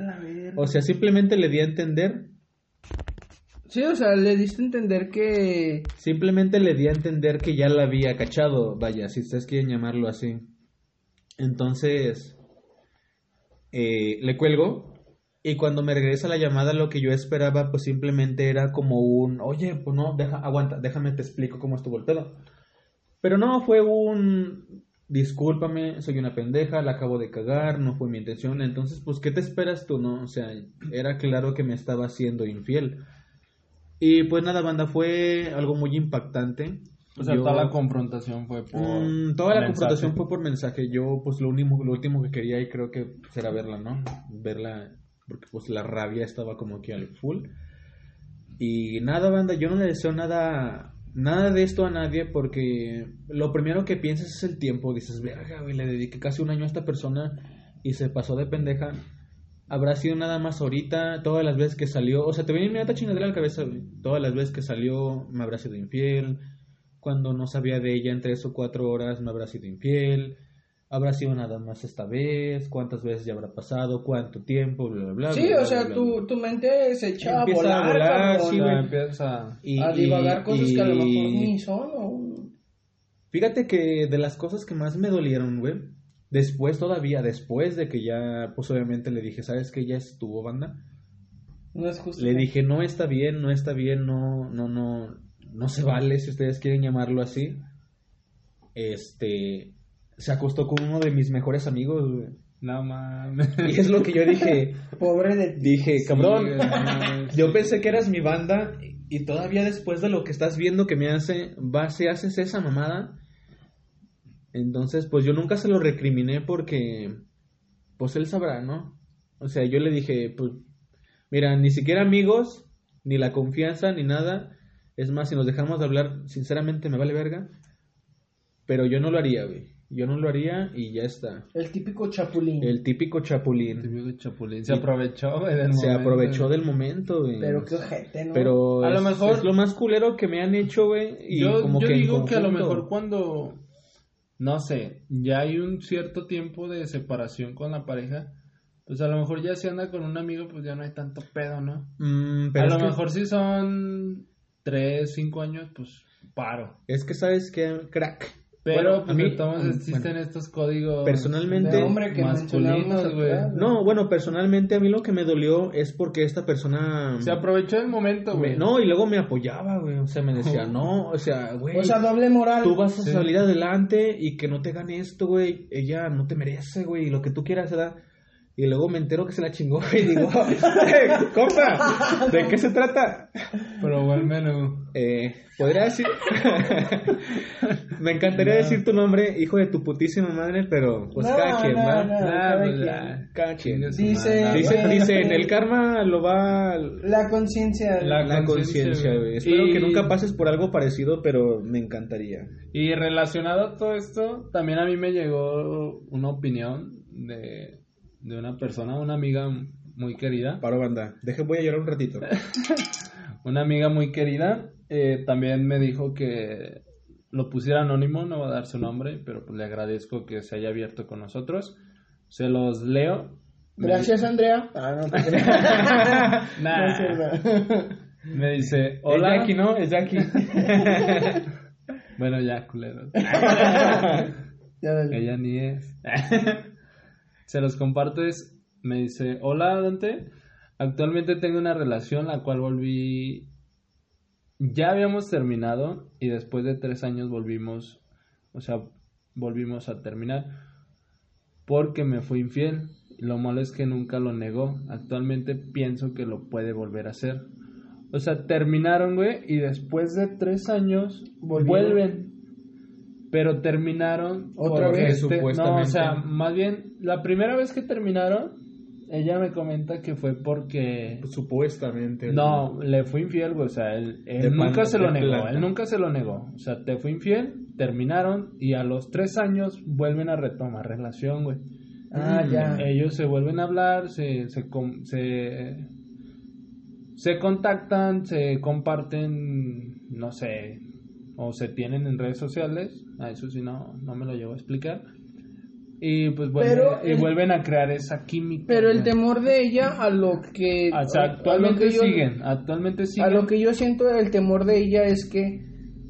O sea, simplemente le di a entender, Sí, o sea, le diste a entender que... simplemente le di a entender que ya la había cachado, vaya, si ustedes quieren llamarlo así. Entonces, eh, le cuelgo y cuando me regresa la llamada lo que yo esperaba pues simplemente era como un, oye, pues no, deja, aguanta, déjame te explico cómo estuvo el pedo. Pero no, fue un, discúlpame, soy una pendeja, la acabo de cagar, no fue mi intención. Entonces, pues, ¿qué te esperas tú, no? O sea, era claro que me estaba haciendo infiel. Y pues nada, banda, fue algo muy impactante. O sea, Yo- toda la confrontación fue por. Mm, toda la mensaje. confrontación fue por mensaje. Yo, pues, lo último, lo último que quería y creo que será verla, ¿no? Verla, porque pues la rabia estaba como que al full. Y nada, banda, yo no le deseo nada, nada de esto a nadie porque lo primero que piensas es el tiempo. Dices, verga, güey, le dediqué casi un año a esta persona y se pasó de pendeja. Habrá sido nada más ahorita, todas las veces que salió, o sea, te viene inmediata chingadera a la cabeza. Todas las veces que salió me habrá sido infiel, cuando no sabía de ella en tres o cuatro horas me habrá sido infiel, habrá sido nada más esta vez, cuántas veces ya habrá pasado, cuánto tiempo, bla, bla, bla. Sí, bla, o sea, bla, tu, bla. tu mente se echa a Empieza a volar, volar, sí, empieza. Y- a divagar y- cosas que a lo mejor y- ni son o... Fíjate que de las cosas que más me dolieron, güey, después todavía, después de que ya, pues obviamente le dije, ¿sabes qué? Ya estuvo banda. No es justo. Le dije, no está bien, no está bien, no, no, no, no se vale si ustedes quieren llamarlo así. Este, se acostó con uno de mis mejores amigos, güey. No mames. Y es lo que yo dije, Pobre de ti. dije, cabrón, Sí, no yo pensé que eras mi banda y todavía después de lo que estás viendo que me hace, vas y haces esa mamada. Entonces, pues yo nunca se lo recriminé porque, pues él sabrá, ¿no? O sea, yo le dije, pues, mira, ni siquiera amigos, ni la confianza, ni nada. Es más, si nos dejamos de hablar, sinceramente me vale verga. Pero yo no lo haría, güey. Yo no lo haría y ya está. El típico chapulín. El típico chapulín. Típico chapulín. Se aprovechó, güey, del Se momento, aprovechó del momento, güey. Pero qué ojete, ¿no? Pero A lo mejor- es lo más culero que me han hecho, güey. Y yo como yo que en digo que a lo mejor cuando, no sé, ya hay un cierto tiempo de separación con la pareja, pues a lo mejor ya si anda con un amigo, pues ya no hay tanto pedo, ¿no? Mm, pero a lo que, mejor si son tres, cinco años, pues paro. Es que sabes que, crack. Pero Bueno, pues a mí, mm, existen bueno, estos códigos Personalmente- De hombre que masculinos, güey. No, bueno, personalmente a mí lo que me dolió es porque esta persona... Se aprovechó del momento, me- güey. no, y luego me apoyaba, güey. O sea, me decía, no, o sea, güey. O sea, doble moral. Tú vas a Sí. salir adelante y que no te gane esto, güey. Ella no te merece, güey. Y lo que tú quieras, ¿verdad? Y luego me entero que se la chingó y digo, "Eh, compa, ¿de qué se trata? Pero buen menú. Eh, podría decir. Me encantaría decir tu nombre, hijo de tu putísima madre, pero pues No, cada quien no, va. no, Ah, cada pues quien. Cada quien. Dice- madre. Dice, Bueno, dice, en el karma lo va La conciencia. La- la conciencia, güey. güey. Espero Y- que nunca pases por algo parecido, pero me encantaría. Y relacionado a todo esto, también a mí me llegó una opinión de, de una persona, una amiga muy querida. Paro banda. Deje, voy a llorar un ratito. Una amiga muy querida eh, también me dijo que lo pusiera anónimo, no va a dar su nombre, pero pues le agradezco que se haya abierto con nosotros. Se los leo. Me Gracias, Andrea. Ah, no, te creas. di- Nah. No es cierto. Me dice, Hola. Es Jackie, ¿no? Es Jackie. Bueno, ya, culero. Ya dale. Ella ni es. Se los comparto es, me dice, hola Dante, actualmente tengo una relación la cual volví, ya habíamos terminado y después de tres años volvimos, o sea, volvimos a terminar porque me fui infiel. Lo malo es que nunca lo negó. Actualmente pienso que lo puede volver a hacer. O sea, terminaron, güey, y después de tres años Volvieron. vuelven. Pero terminaron ¿Otra vez? este- no, o Supuestamente. sea, más bien, la primera vez que terminaron, ella me comenta que fue porque... Supuestamente. No, le fue infiel, güey. O sea, él, nunca se lo negó. Él nunca se lo negó. O sea, te fue infiel, terminaron y a los tres años vuelven a retomar relación, güey. Ah, ya. Ellos se vuelven a hablar, se, se, se, se contactan, se comparten, no sé, o se tienen en redes sociales. A eso sí no, no me lo llevo a explicar. Y pues Pero y el- vuelven a crear esa química. Pero el temor de ella a lo que... O sea, actualmente que yo- siguen, actualmente siguen. A lo que yo siento el temor de ella es que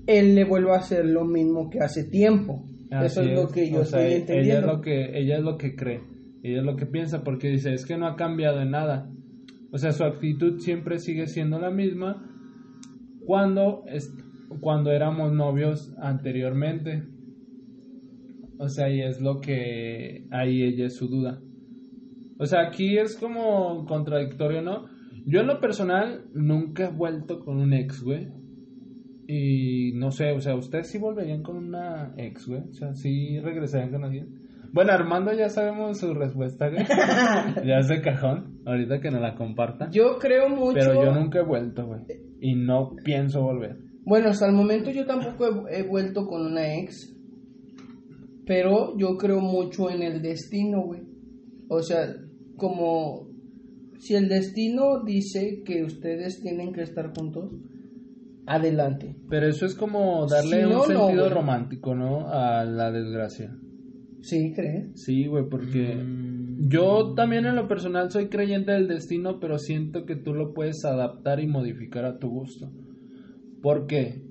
él le vuelva a hacer lo mismo que hace tiempo. Eso Así es lo que yo o sea, estoy Ella entendiendo. es lo que ella es lo que cree, ella es lo que piensa porque dice, es que no ha cambiado en nada. O sea, su actitud siempre sigue siendo la misma cuando es, cuando éramos novios anteriormente. O sea, y es lo que ahí ella es su duda. O sea, aquí es como contradictorio, ¿no? Yo en lo personal nunca he vuelto con un ex, güey. Y no sé, o sea, ¿ustedes sí volverían con una ex, güey? O sea, ¿sí regresarían con alguien? Bueno, Armando ya sabemos su respuesta, güey. ya es de cajón, ahorita que nos la comparta. Yo creo mucho... Pero yo nunca he vuelto, güey. Y no pienso volver. Bueno, hasta el momento yo tampoco he, he vuelto con una ex. Pero yo creo mucho en el destino, güey. O sea, como si el destino dice que ustedes tienen que estar juntos, adelante. Pero eso es como darle Si un no, sentido romántico, ¿no? A la desgracia. ¿Sí crees? Sí, güey, porque Mm. yo también en lo personal soy creyente del destino, pero siento que tú lo puedes adaptar y modificar a tu gusto. ¿Por qué?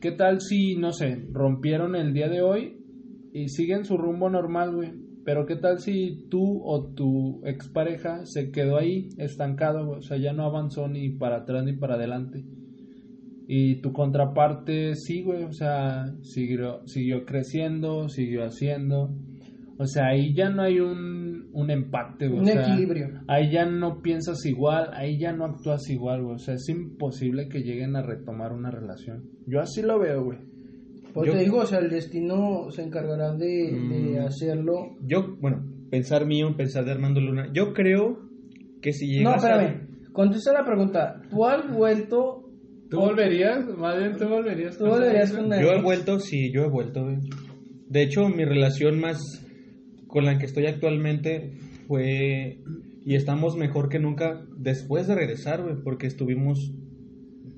¿Qué tal si, no sé, rompieron el día de hoy y siguen su rumbo normal, güey? Pero ¿qué tal si tú o tu expareja se quedó ahí estancado? O sea, ya no avanzó ni para atrás ni para adelante. Y tu contraparte sí, güey, o sea, siguió, siguió creciendo, siguió haciendo. O sea, ahí ya no hay un, un empate, güey. o Un sea, equilibrio. Ahí ya no piensas igual, ahí ya no actúas igual, güey. O sea, es imposible que lleguen a retomar una relación. Yo así lo veo, güey. Pues Yo- te digo, o sea, el destino se encargará de, de Mm. hacerlo. Yo, bueno, pensar mío, pensar de Armando Luna. Yo creo que si No, llegas a- espérame. Contesta la pregunta. ¿Tú has vuelto? ¿Tú volverías? Más bien, ¿tú volverías? ¿Tú volverías con Yo he vuelto, sí, yo he vuelto. güey. De hecho, mi relación más con la que estoy actualmente fue y estamos mejor que nunca después de regresar, güey, porque estuvimos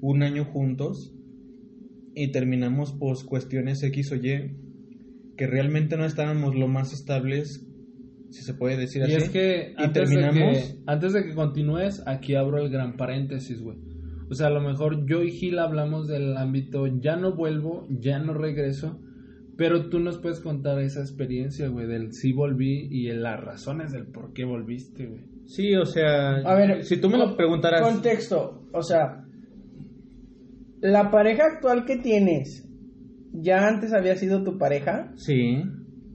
un año juntos y terminamos por cuestiones X o Y que realmente no estábamos lo más estables, si se puede decir Y así. es que y antes, de terminamos que antes de que continúes, aquí abro el gran paréntesis, güey. O sea, a lo mejor yo y Gil hablamos del ámbito, ya no vuelvo, ya no regreso, pero tú nos puedes contar esa experiencia, güey, del sí volví y las razones del por qué volviste, güey. Sí, o sea, A ver, si tú me lo preguntaras, Contexto, o sea, la pareja actual que tienes, ¿ya antes había sido tu pareja? sí.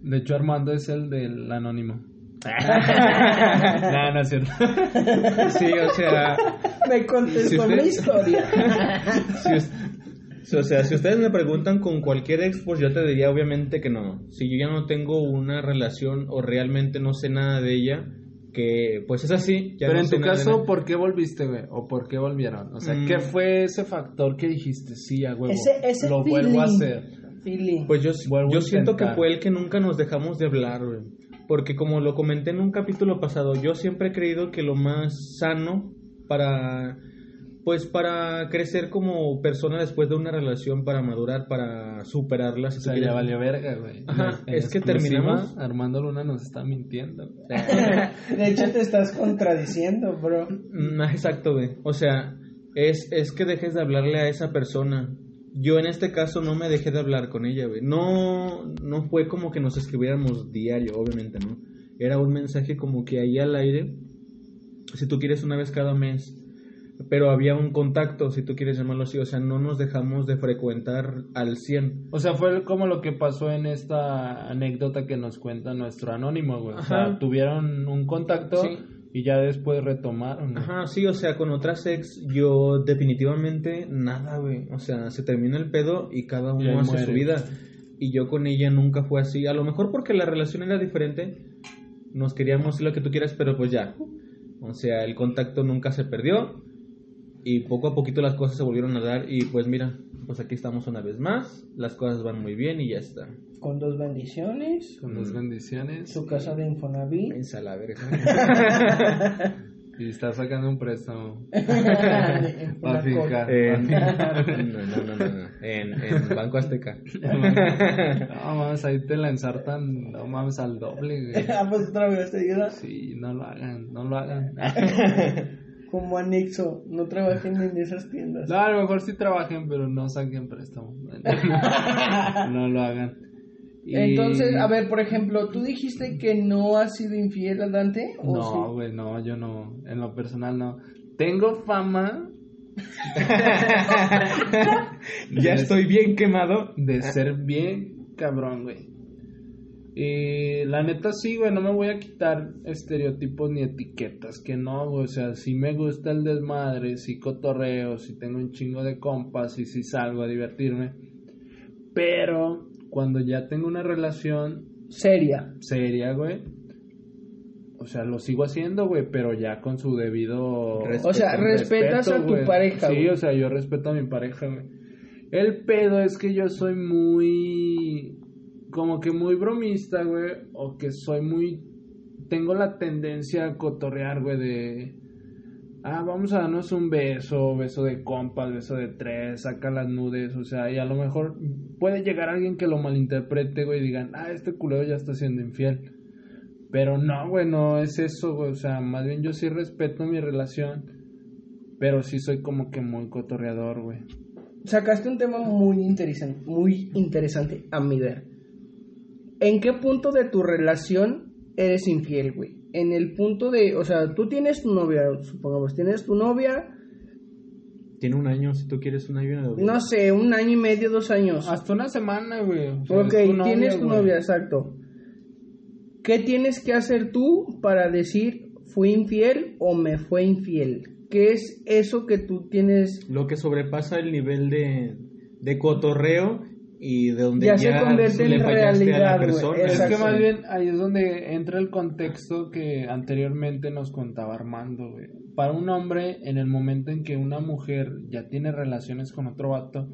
De hecho, Armando es el del anónimo. no, no es cierto. Sí, o sea, Me contestó Si usted- la historia. si- o sea, si ustedes me preguntan con cualquier ex, pues yo te diría obviamente que no. Si yo ya no tengo una relación o realmente no sé nada de ella, que pues es así. ya Pero no en tu caso. ¿por qué volviste, güey? ¿O por qué volvieron? O sea, Mm. ¿qué fue ese factor que dijiste, sí, a huevo, Ese, ese lo feeling. vuelvo a hacer? Feeling. Pues yo, Vuelvo yo a siento que fue el que nunca nos dejamos de hablar, güey. Porque como lo comenté en un capítulo pasado, yo siempre he creído que lo más sano para, pues para crecer como persona después de una relación, para madurar, para superarla, si O sea, ya valió verga, güey. Ajá, En es que terminamos- Armando Luna nos está mintiendo. De hecho, te estás contradiciendo, bro. Mm, Exacto, güey. O sea, es, es que dejes de hablarle a esa persona. Yo en este caso no me dejé de hablar con ella, güey. No, no fue como que nos escribiéramos diario, obviamente, ¿no? Era un mensaje como que ahí al aire, si tú quieres una vez cada mes. Pero había un contacto, si tú quieres llamarlo así. O sea, no nos dejamos de frecuentar al 100. O sea, fue como lo que pasó en esta anécdota que nos cuenta nuestro anónimo, güey. O sea, tuvieron un contacto, Sí. y ya después retomaron. güey. Ajá, sí, o sea, con otras ex, yo definitivamente nada, güey. O sea, se termina el pedo y cada Y uno hace muere. su vida. Y yo con ella nunca fue así. A lo mejor porque la relación era diferente. Nos queríamos lo que tú quieras, pero pues ya. O sea, el contacto nunca se perdió. Y poco a poquito las cosas se volvieron a dar. Y pues mira, pues aquí estamos una vez más. Las cosas van muy bien y ya está. Con dos bendiciones, Con dos bendiciones. su casa de Infonavit. A la verga. Y está sacando un préstamo. En Para fincar. En, no, no, no, no, no. En, en Banco Azteca. No mames, ahí te la ensartan, no mames, al doble, güey. Ah, pues otra vez seguida. Sí, no lo hagan, no lo hagan. Como anexo, no trabajen en esas tiendas. No, a lo mejor sí trabajen, pero no saquen préstamo. No lo hagan. Y- Entonces, a ver, por ejemplo, tú dijiste que no has sido infiel a Dante. ¿o No, sí? güey, no, yo no. En lo personal, no. Tengo fama ya estoy bien quemado. de ser bien cabrón, güey. Y la neta sí, güey, no me voy a quitar estereotipos ni etiquetas, que no, güey, o sea, si me gusta el desmadre, si cotorreo, si tengo un chingo de compas y si salgo a divertirme. Pero cuando ya tengo una relación Seria. seria, güey, o sea, lo sigo haciendo, güey, pero ya con su debido Respeto. O sea, respetas a tu güey. pareja. Sí, güey. o sea, yo respeto a mi pareja, güey. El pedo es que yo soy muy. Como que muy bromista, güey. O que soy muy. Tengo la tendencia a cotorrear, güey, de. Ah, vamos a darnos un beso, beso de compas, beso de tres, saca las nudes, o sea, y a lo mejor puede llegar alguien que lo malinterprete, güey, y digan, ah, este culero ya está siendo infiel. Pero no, güey, no es eso, güey, o sea, más bien yo sí respeto mi relación, pero sí soy como que muy cotorreador, güey. Sacaste un tema muy interesante, muy interesante a mi ver. ¿En qué punto de tu relación eres infiel, güey? En el punto de, o sea, tú tienes tu novia, supongamos, tienes tu novia, Tiene un año, si tú quieres un año. no sé, un año y medio, dos años. Hasta una semana, güey. o sea, ok, es tu novia, tienes tu güey. novia, exacto. ¿Qué tienes que hacer tú para decir fui infiel o me fue infiel? ¿Qué es eso que tú tienes? Lo que sobrepasa el nivel de, de cotorreo y de donde Ya ya, se convierte en realidad, güey. Es que más bien ahí es donde entra el contexto que anteriormente nos contaba Armando, güey. Para un hombre, en el momento en que una mujer ya tiene relaciones con otro vato,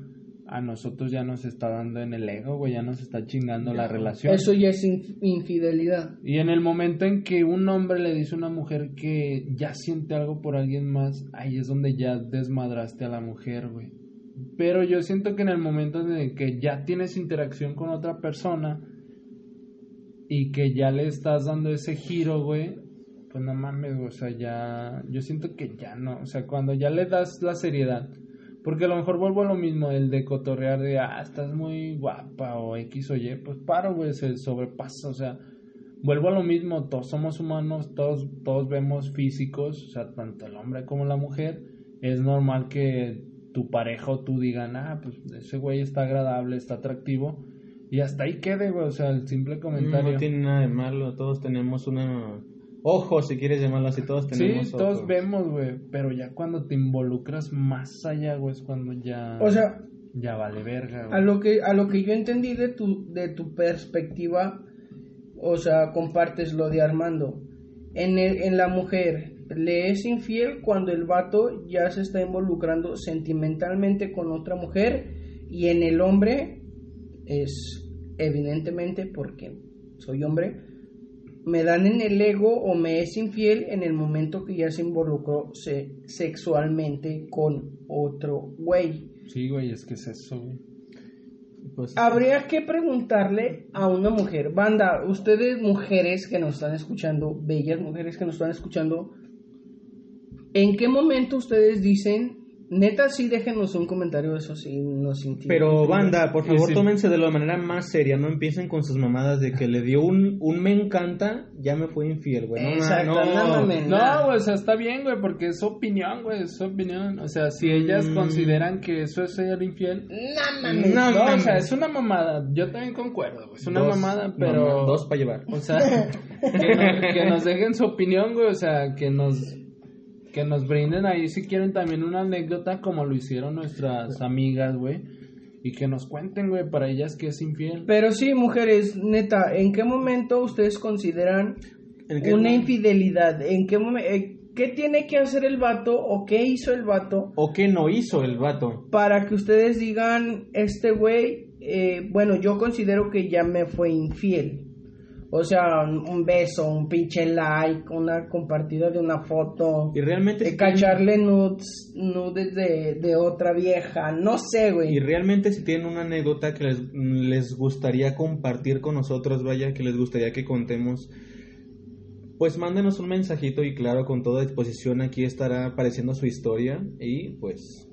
a nosotros ya nos está dando en el ego, güey, ya nos está chingando la relación. Eso ya es inf- infidelidad. Y en el momento en que un hombre le dice a una mujer que ya siente algo por alguien más, ahí es donde ya desmadraste a la mujer, güey. Pero yo siento que en el momento en que ya tienes interacción con otra persona y que ya le estás dando ese giro, güey, pues no mames, o sea, ya, yo siento que ya no, o sea, cuando ya le das la seriedad, porque a lo mejor vuelvo a lo mismo, el de cotorrear de, ah, estás muy guapa o X o Y, pues paro, güey, se sobrepasa, o sea, vuelvo a lo mismo, todos somos humanos, todos, todos vemos físicos, o sea, tanto el hombre como la mujer, es normal que tu pareja o tú digan, ah, pues ese güey está agradable, está atractivo, y hasta ahí quede, güey, o sea, el simple comentario. No tiene nada de malo, todos tenemos una... Ojo, si quieres llamarlo así, todos tenemos Sí, todos vemos, güey, pero ya cuando te involucras más allá, güey, es cuando ya... O sea, Ya vale verga, a güey. lo que a lo que yo entendí de tu de tu perspectiva, o sea, compartes lo de Armando. En el- en la mujer le es infiel cuando el vato ya se está involucrando sentimentalmente con otra mujer y en el hombre es evidentemente porque soy hombre me dan en el ego o me es infiel en el momento que ya se involucró se- sexualmente con otro güey. Sí, güey, es que es eso. Pues, Habría que preguntarle a una mujer, banda, ustedes mujeres que nos están escuchando, bellas mujeres que nos están escuchando, ¿en qué momento ustedes dicen Neta, sí, déjenos un comentario, eso sí, nos sintió. Pero banda, por favor, sí. tómense de la manera más seria, no empiecen con sus mamadas de que le dio un, un me encanta, ya me fue infiel, güey. No, Exacto, no, no mames. No, güey, o sea, está bien, güey, porque es su opinión, güey, es su opinión. O sea, si ellas Mm. consideran que eso es ser infiel. No mames. No, No o sea, es una mamada. Yo también concuerdo, güey. Es una Dos, mamada, pero. mamá, dos para llevar. O sea, que nos dejen su opinión, güey. O sea, que nos. Que nos brinden ahí si quieren también una anécdota como lo hicieron nuestras amigas, güey. Y que nos cuenten, güey, para ellas que es infiel. Pero sí, mujeres, neta, ¿en qué momento ustedes consideran ¿En qué una infidelidad? ¿En qué momento? ¿Qué tiene que hacer el vato o qué hizo el vato ¿O qué no hizo el vato? para que ustedes digan, este güey, eh, bueno, yo considero que ya me fue infiel? O sea, un beso, un pinche like, una compartida de una foto, Y realmente... de si cacharle nudes, nudes de, de otra vieja, no sé, tienen- güey. Y realmente si tienen una anécdota que les, les gustaría compartir con nosotros, vaya, que les gustaría que contemos, pues mándenos un mensajito y claro, con toda disposición aquí estará apareciendo su historia y pues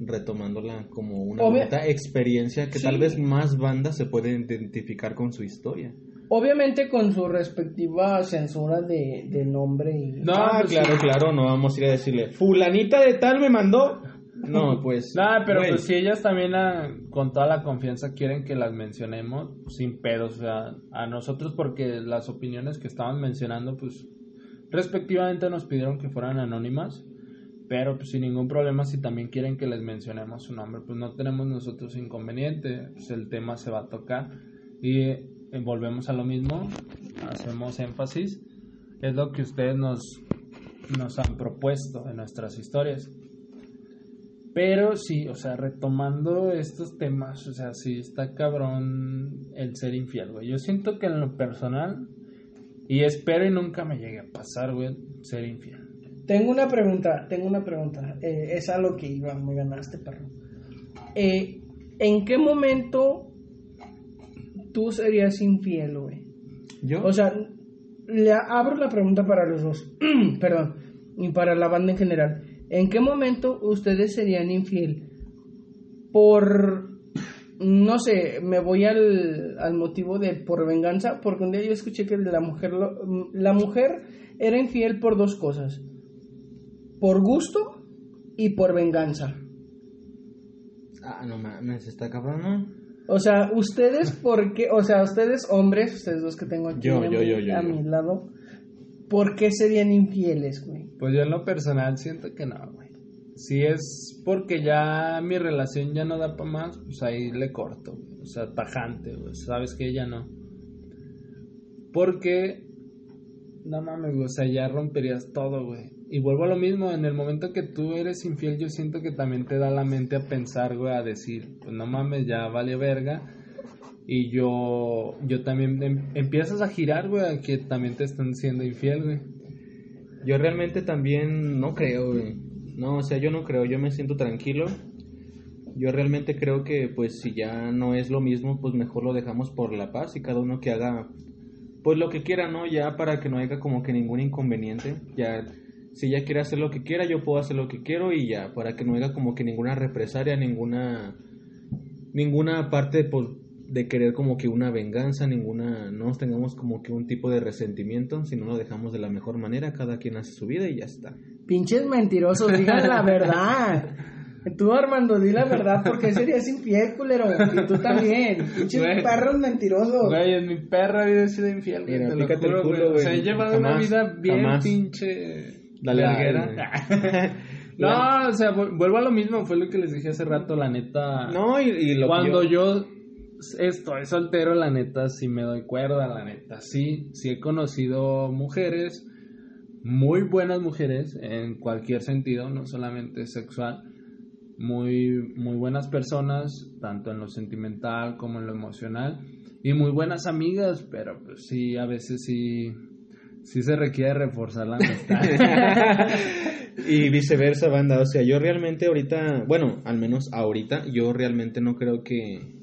retomándola como una Obvia- experiencia que Sí. tal vez más bandas se pueden identificar con su historia. Obviamente con su respectiva censura de, de nombre y... No, ah, pues claro, sí. claro, no vamos a ir a decirle, fulanita de tal me mandó. No, pues... Nada, pero pues si ellas también ah, con toda la confianza quieren que las mencionemos sin pedos, o sea, a nosotros porque las opiniones que estaban mencionando pues respectivamente nos pidieron que fueran anónimas, pero pues sin ningún problema si también quieren que les mencionemos su nombre, pues no tenemos nosotros inconveniente, pues el tema se va a tocar y eh, volvemos a lo mismo, hacemos énfasis, es lo que ustedes nos nos han propuesto en nuestras historias. Pero sí, o sea, retomando estos temas, o sea, sí está cabrón el ser infiel, güey. Yo siento que en lo personal, y espero y nunca me llegue a pasar, güey, ser infiel. Tengo una pregunta, tengo una pregunta. Eh, es a lo que iba, me ganaste, perro. Eh, ¿En qué momento tú serías infiel, güey? Yo... O sea, le abro la pregunta para los dos, perdón, y para la banda en general. ¿En qué momento ustedes serían infiel? Por, no sé, me voy al, al motivo de por venganza, porque un día yo escuché que la mujer, lo- la mujer era infiel por dos cosas, por gusto y por venganza. Ah, no mames, está cabrón, ¿no? O sea, ustedes, ¿por qué? O sea, ustedes hombres, ustedes dos que tengo aquí Yo, a, yo, mi, yo, yo, a yo. mi lado, ¿por qué serían infieles, güey? Pues yo en lo personal siento que no, güey. Si es porque ya mi relación ya no da para más, pues ahí le corto, güey. O sea, tajante, güey. Sabes que ya no. Porque, no mames, güey. O sea, ya romperías todo, güey. Y vuelvo a lo mismo, en el momento que tú eres infiel, yo siento que también te da la mente a pensar, güey, a decir, pues no mames, ya vale verga. Y yo, yo también em- empiezas a girar, güey, a que también te están siendo infiel, güey. Yo realmente también no creo, güey. No, o sea, yo no creo, yo me siento tranquilo. Yo realmente creo que, pues, si ya no es lo mismo, pues mejor lo dejamos por la paz y cada uno que haga, pues, lo que quiera, ¿no? Ya para que no haya como que ningún inconveniente. Ya, si ella quiere hacer lo que quiera, yo puedo hacer lo que quiero y ya, para que no haya como que ninguna represalia, ninguna, ninguna parte, pues, de querer como que una venganza, ninguna, no tengamos como que un tipo de resentimiento, sino lo dejamos de la mejor manera, cada quien hace su vida y ya está. Pinches mentirosos, digan la verdad. Tú, Armando, di la verdad porque serías infiel, culero. Y tú también. Pinches Güey. perros mentirosos. Güey, en mi perra vida he sido infiel, güey. Mira, te lo el juro, culo, güey. O sea, he güey. llevado una vida bien jamás. pinche. Dale, larguera. dale. no, o sea, vu- vuelvo a lo mismo. Fue lo que les dije hace rato, la neta. No, y, y lo que Cuando yo... yo... estoy soltero, la neta, sí me doy cuerda, la neta. Sí, sí he conocido mujeres, muy buenas mujeres, en cualquier sentido, no solamente sexual. Muy, muy buenas personas, tanto en lo sentimental como en lo emocional. Y muy buenas amigas, pero pues sí, a veces sí, sí se requiere reforzar la amistad. y viceversa, banda. O sea, yo realmente ahorita, bueno, al menos ahorita, yo realmente no creo que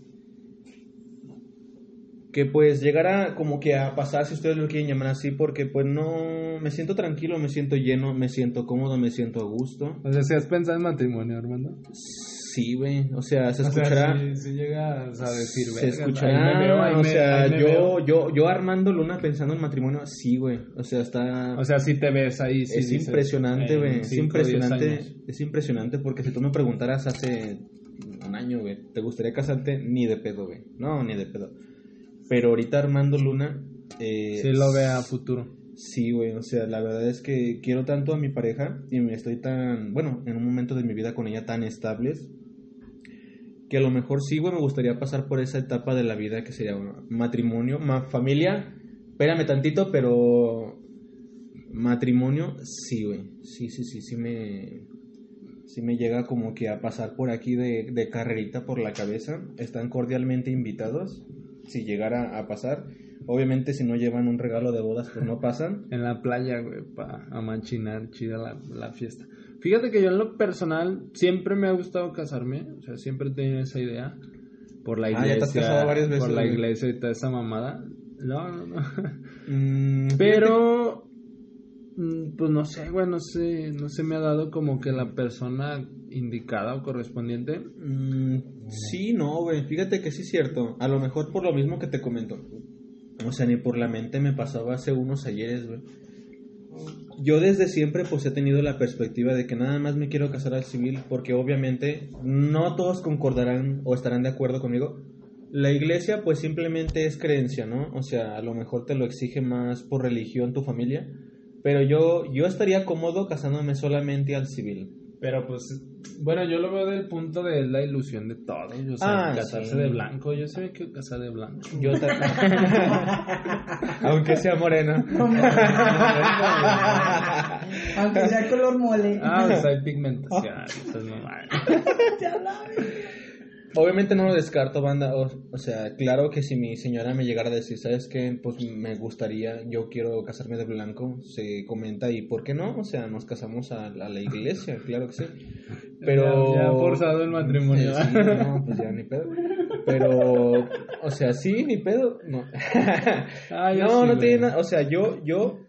que pues llegara como que a pasar, si ustedes lo quieren llamar así, porque pues no, me siento tranquilo, me siento lleno, me siento cómodo, me siento a gusto. O sea, si has pensado en matrimonio, Armando. Sí, güey, o sea, se O sea, escuchará... sí, sí llegas a decir, Se "Verga, escuchará, me veo, ahí o me- sea, me yo, veo". yo, yo Armando Luna pensando en matrimonio, sí, güey, o sea, está... O sea, si te ves ahí, sí es dices, impresionante, en güey. Es impresionante. Es impresionante porque si tú me preguntaras hace un año, güey, ¿te gustaría casarte? Ni de pedo, güey. No, ni de pedo. Pero ahorita Armando Luna. Eh, Sí lo ve a futuro. Sí, güey. O sea, la verdad es que quiero tanto a mi pareja y me estoy tan. Bueno, en un momento de mi vida con ella tan estables. Que a lo mejor sí, güey, me gustaría pasar por esa etapa de la vida que sería matrimonio, más familia. Espérame tantito, pero matrimonio, sí, güey. Sí, sí, sí, sí me, sí me llega como que a pasar por aquí de, de carrerita por la cabeza. Están cordialmente invitados, si llegara a pasar. Obviamente si no llevan un regalo de bodas, pues no pasan. En la playa, güey, para amachinar chida la, la fiesta. Fíjate que yo en lo personal siempre me ha gustado casarme, o sea, siempre he tenido esa idea. Por la Ah, iglesia. ya te has casado varias veces, Por la iglesia y toda esa mamada. No, no, no. Mm, Pero, mm, pues no sé, güey, no sé, no se me ha dado como que la persona indicada o correspondiente. Mm, sí, no, güey. Fíjate que sí es cierto. A lo mejor por lo mismo que te comento. O sea, ni por la mente me pasaba hace unos ayeres, güey. Yo desde siempre pues he tenido la perspectiva de que nada más me quiero casar al civil porque obviamente no todos concordarán o estarán de acuerdo conmigo. La iglesia pues simplemente es creencia, ¿no? O sea, a lo mejor te lo exige más por religión tu familia, pero yo yo estaría cómodo casándome solamente al civil. Pero pues, bueno, yo lo veo del punto de la ilusión de todos. O sea, Ah, casarse sí. de blanco. Yo sí me quiero casar de blanco. Yo ta- Aunque sea moreno. Aunque sea color mole. Ah, pues hay pigmentación. eso es normal. Obviamente no lo descarto, banda. O, o sea, claro que si mi señora me llegara a decir, ¿sabes qué? Pues me gustaría, yo quiero casarme de blanco, se comenta y ¿por qué no? O sea, nos casamos a, a la iglesia, claro que sí. Pero... Ya, ya forzado el matrimonio. Sí, no, pues ya ni pedo. Pero, o sea, sí, ni pedo. No, Ah, no, sí, no tiene nada. O sea, yo, yo,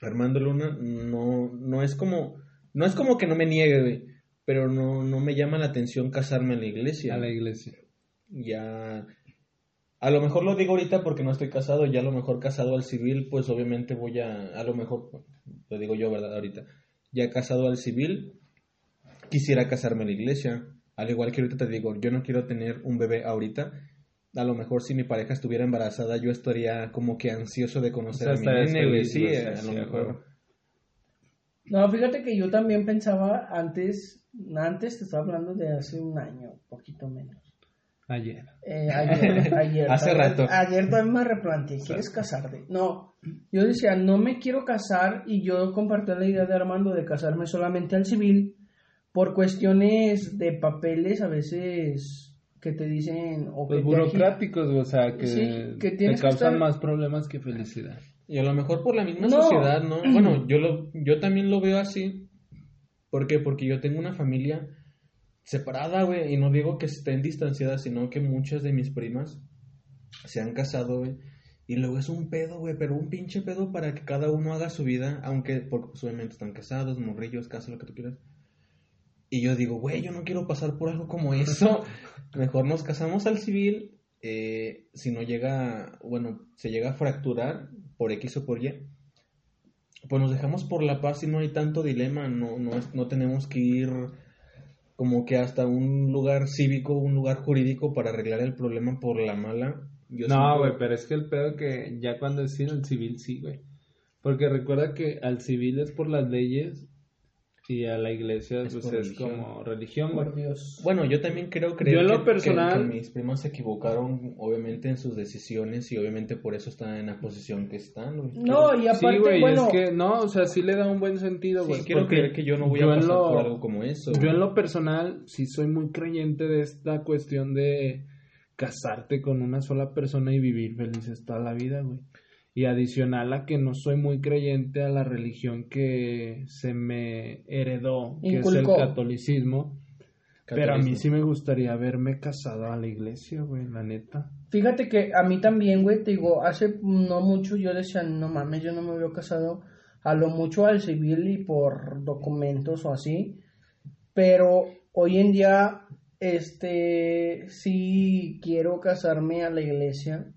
Armando Luna, no, no es como, no es como que no me niegue, güey. Pero no, no me llama la atención casarme en la iglesia. A la iglesia. Ya, a lo mejor lo digo ahorita porque no estoy casado, ya a lo mejor casado al civil, pues obviamente voy a, a lo mejor, lo digo yo, ¿verdad? Ahorita, ya casado al civil, quisiera casarme en la iglesia. Al igual que ahorita te digo, yo no quiero tener un bebé ahorita. A lo mejor si mi pareja estuviera embarazada, yo estaría como que ansioso de conocer O sea, a mi nene, güey. Sí, a lo mejor. No, fíjate que yo también pensaba antes, antes te estaba hablando de hace un año, poquito menos. Ayer. Eh, ayer, ayer. Hace también- rato. Ayer también me replanteé, ¿quieres casarte? No, yo decía, no me quiero casar y yo compartí la idea de Armando de casarme solamente al civil por cuestiones de papeles a veces que te dicen o Pues que burocráticos, o sea, que, Sí, que te que causan estar- más problemas que felicidad. Y a lo mejor por la misma No. sociedad, ¿no? Bueno, yo lo, yo también lo veo así. ¿Por qué? Porque yo tengo una familia separada, güey. Y no digo que estén distanciadas, sino que muchas de mis primas se han casado, güey. Y luego es un pedo, güey, pero un pinche pedo para que cada uno haga su vida, aunque porque pues, obviamente están casados, morrillos, casa, lo que tú quieras. Y yo digo, güey, yo no quiero pasar por algo como eso. Mejor nos casamos al civil. eh, si no llega, bueno, se llega a fracturar por X o por Y, pues nos dejamos por la paz y no hay tanto dilema. No, no, es- no tenemos que ir como que hasta un lugar cívico, un lugar jurídico para arreglar el problema por la mala. Yo no, güey, pero es que el pedo que ya cuando es el civil sí, güey. Porque recuerda que al civil es por las leyes y a la iglesia Es pues por es religión. como religión, güey. Por Dios. Bueno, yo también creo creer Yo en lo que- personal- que mis primos se equivocaron, obviamente, en sus decisiones y obviamente por eso están en la posición que están. güey. No, y aparte, sí, güey, bueno, es que no, o sea, sí le da un buen sentido, Sí, güey. quiero creer que yo no voy a pasar lo- por algo como eso. Yo en lo personal sí soy muy creyente de esta cuestión de casarte con una sola persona y vivir felices toda la vida, güey. Y adicional a que no soy muy creyente a la religión que se me heredó, que Inculcó. es el catolicismo. Pero a mí sí me gustaría verme casado a la iglesia, güey, la neta. Fíjate que a mí también, güey, te digo, hace no mucho yo decía, no mames, yo no me veo casado a lo mucho al civil y por documentos o así. Pero hoy en día, este, sí quiero casarme a la iglesia.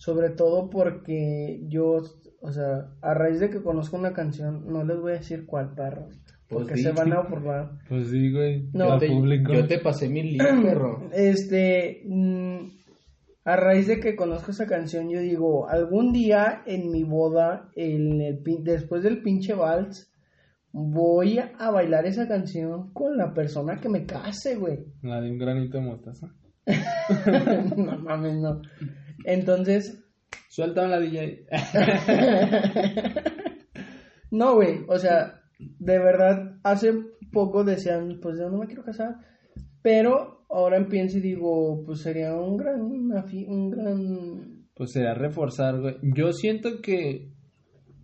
Sobre todo porque yo, o sea, a raíz de que conozco una canción, no les voy a decir cuál perro, Pues porque di. se van a burlar. Pues sí, güey. No, Te- público. Yo te pasé mi link, perro. Este, mm, a raíz de que conozco esa canción, yo digo, algún día en mi boda, en el, pin- después del pinche vals, voy a bailar esa canción con la persona que me case, güey. La de un granito de mostaza. no mames, no. Entonces, Suéltame la DJ. no, güey, o sea, de verdad, hace poco decían, pues yo no me quiero casar, pero ahora pienso y digo, pues sería un gran, un gran Pues sería reforzar, güey. Yo siento que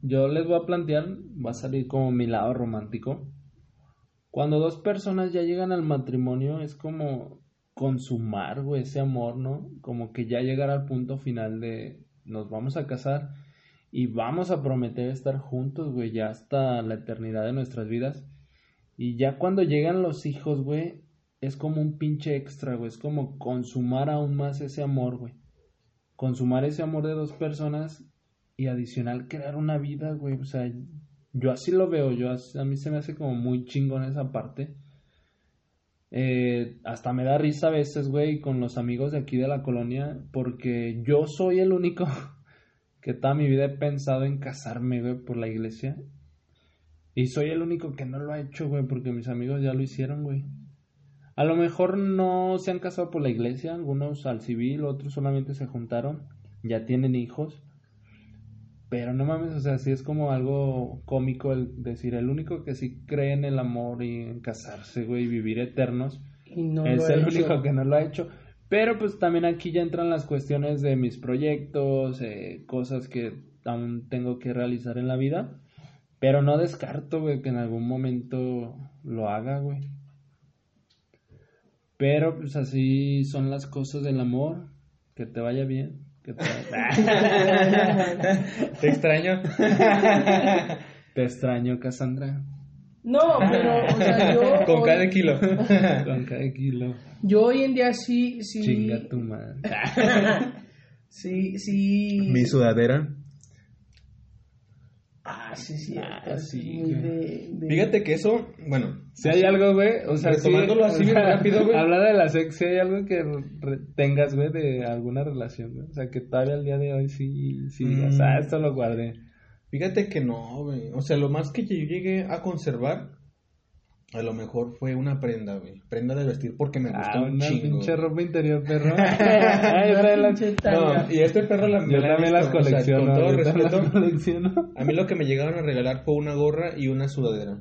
yo les voy a plantear, va a salir como mi lado romántico. Cuando dos personas ya llegan al matrimonio es como consumar, güey, ese amor, ¿no? Como que ya llegar al punto final de nos vamos a casar y vamos a prometer estar juntos, güey, ya hasta la eternidad de nuestras vidas. Y ya cuando llegan los hijos, güey, es como un pinche extra, güey, es como consumar aún más ese amor, güey consumar ese amor de dos personas y adicional crear una vida, güey. O sea, yo así lo veo, yo a mí se me hace como muy chingón esa parte. Eh, hasta me da risa a veces, güey, con los amigos de aquí de la colonia, porque yo soy el único que toda mi vida he pensado en casarme, güey, por la iglesia. Y soy el único que no lo ha hecho, güey, porque mis amigos ya lo hicieron, güey. A lo mejor no se han casado por la iglesia, algunos al civil, otros solamente se juntaron, ya tienen hijos. Pero no mames, o sea, sí es como algo cómico el decir, el único que sí cree en el amor y en casarse, güey, y vivir eternos, y no es el hecho. único que no lo ha hecho. Pero pues también aquí ya entran las cuestiones de mis proyectos, eh, cosas que aún tengo que realizar en la vida. Pero no descarto, güey, que en algún momento lo haga, güey. Pero pues así son las cosas del amor. Que te vaya bien. Te, Te extraño. te extraño, Cassandra. No, pero, o sea, yo. Con hoy, cada kilo. Con cada kilo. Yo hoy en día sí, sí. Chinga tu madre. Sí, sí. Mi sudadera. Ah, sí, sí. Ah, sí, de, de- Fíjate que eso, bueno, Si hay algo, güey, o sea, sí, Retomándolo así bien sea, rápido, güey. Habla de la sex, si hay algo que re- tengas, güey, de alguna relación, güey. O sea, que todavía al día de hoy sí, sí, o sea, Mm. esto lo guardé. fíjate que no, güey. O sea, lo más que yo llegué a conservar, a lo mejor fue una prenda, güey. Prenda de vestir porque me gustó Ah, un una chingo. pinche ropa interior, perro. Ay, la-. No, y este perro la, Yo la también las visto, o sea, colecciono. con todo yo también respeto, las colecciono. a mí lo que me llegaron a regalar fue una gorra y una sudadera.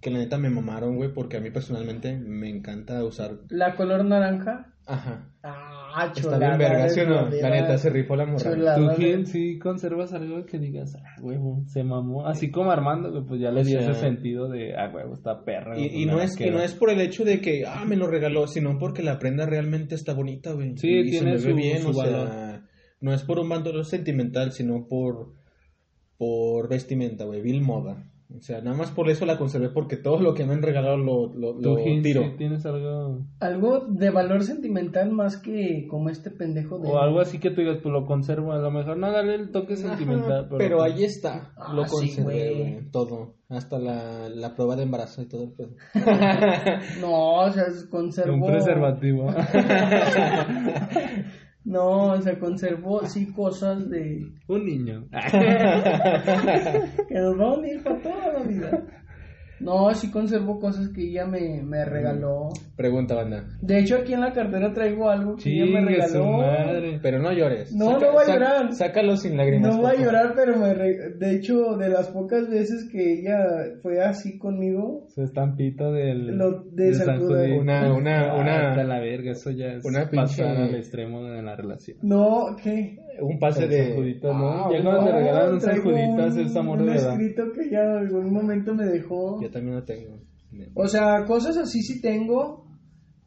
Que la neta me mamaron, güey, porque a mí personalmente me encanta usar. La color naranja. Ajá. Ah, Está chulada. bien verga, ¿sí o no? La neta se rifó la morra. Chulada ¿Tú, Gil, sí conservas algo que digas, ah, huevo, se mamó? Así como Armando, que pues ya le dio ese sentido de, ah, huevo, está perra. Y, y pues, no es, y quedo. no es por el hecho de que, ah, me lo regaló, sino porque la prenda realmente está bonita, güey. Sí, y tiene se me su- bien, su o sea, no es por un valor sentimental, sino por, por vestimenta, güey, vil moda. O sea, nada más por eso la conservé, porque todo lo que me han regalado lo, lo, ¿Tú, lo Gil, tiro. sí tienes algo? Algo de valor sentimental más que como este pendejo de. O algo así que tú digas, pues lo conservo, a lo mejor no darle el toque Ajá, sentimental. Pero, pero pues, ahí está, Ah, lo conservé, güey, todo, hasta la, la prueba de embarazo y todo el pedo. No, o sea, conservó. Un preservativo. No, o sea, conservó sí cosas de. un niño. que nos van a ir para toda la vida. No, sí conservo cosas que ella me, me regaló. Pregunta, banda. De hecho, aquí en la cartera traigo algo que ella me Chingue su regaló. madre. Pero no llores. No, no voy a llorar. Sácalo sin lágrimas. No voy a llorar, pero me re- de hecho, de las pocas veces que ella fue así conmigo, Su estampita del. Lo de San Judas. Una, una, Ah, una, hasta la verga, eso ya es una pinche- al extremo de la relación. no, ¿qué? Un pase El de. San Judito, ¿no? Ah, ya cuando te No, regalan un Juditas un- es amor un de verdad. escrito que ella en algún momento me dejó. Yo también lo tengo. O sea, cosas así sí tengo,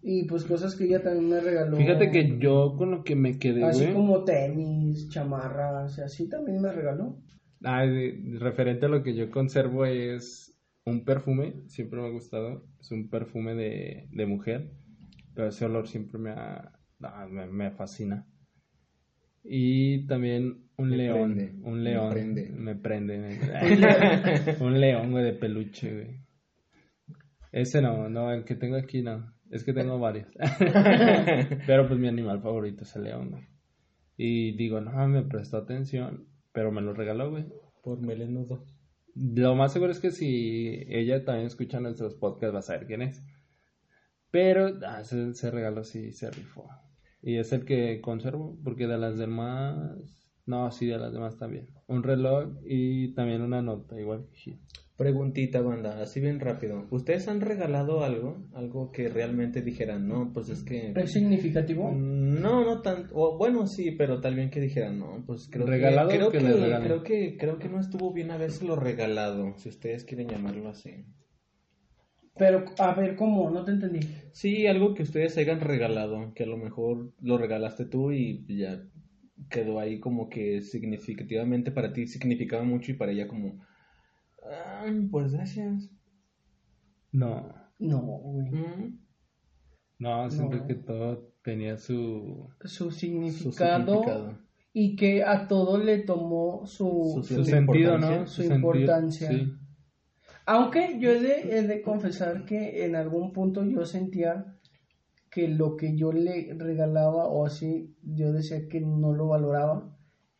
Y pues cosas que ella también me regaló. Fíjate que yo con lo que me quedé, Así güey. como tenis, chamarras, así también me regaló. Ah, referente a lo que yo conservo es un perfume, siempre me ha gustado, es un perfume de, de mujer, pero ese olor siempre me ha, ah, me, me fascina. Y también un Me león, prende, un me león, prende. me prende, me- un león, güey, de peluche, güey. Ese no, no, el que tengo aquí no, es que tengo varios. pero pues mi animal favorito es el león, güey. Y digo, no, me prestó atención, pero me lo regaló, güey. Por melenudo. Lo más seguro es que si ella también escucha nuestros podcasts va a saber quién es. Pero ah, ese, ese regalo sí se rifó. Y es el que conservo, porque de las demás... No, sí, de las demás también. Un reloj y también una nota, igual que Gil. Preguntita, banda, así bien rápido. ¿Ustedes han regalado algo? Algo que realmente dijeran, no, pues es que... ¿Es significativo? No, no tan, o bueno sí, pero también que dijeran, no, pues creo Regalado que, creo que creo que, creo que no estuvo bien habérselo regalado, si ustedes quieren llamarlo así. Pero, a ver, ¿cómo? No te entendí. Sí, algo que ustedes hayan regalado, que a lo mejor lo regalaste tú y ya quedó ahí como que significativamente para ti significaba mucho y para ella como, ah, pues gracias. No, No, güey. Mm, no, siento No. que todo tenía su... Su su significado, significado. y que a todo le tomó su, Su Su Su sentido, ¿no? su importancia. sí. Aunque yo he de, he de confesar que en algún punto yo sentía que lo que yo le regalaba o así, yo decía que no lo valoraba,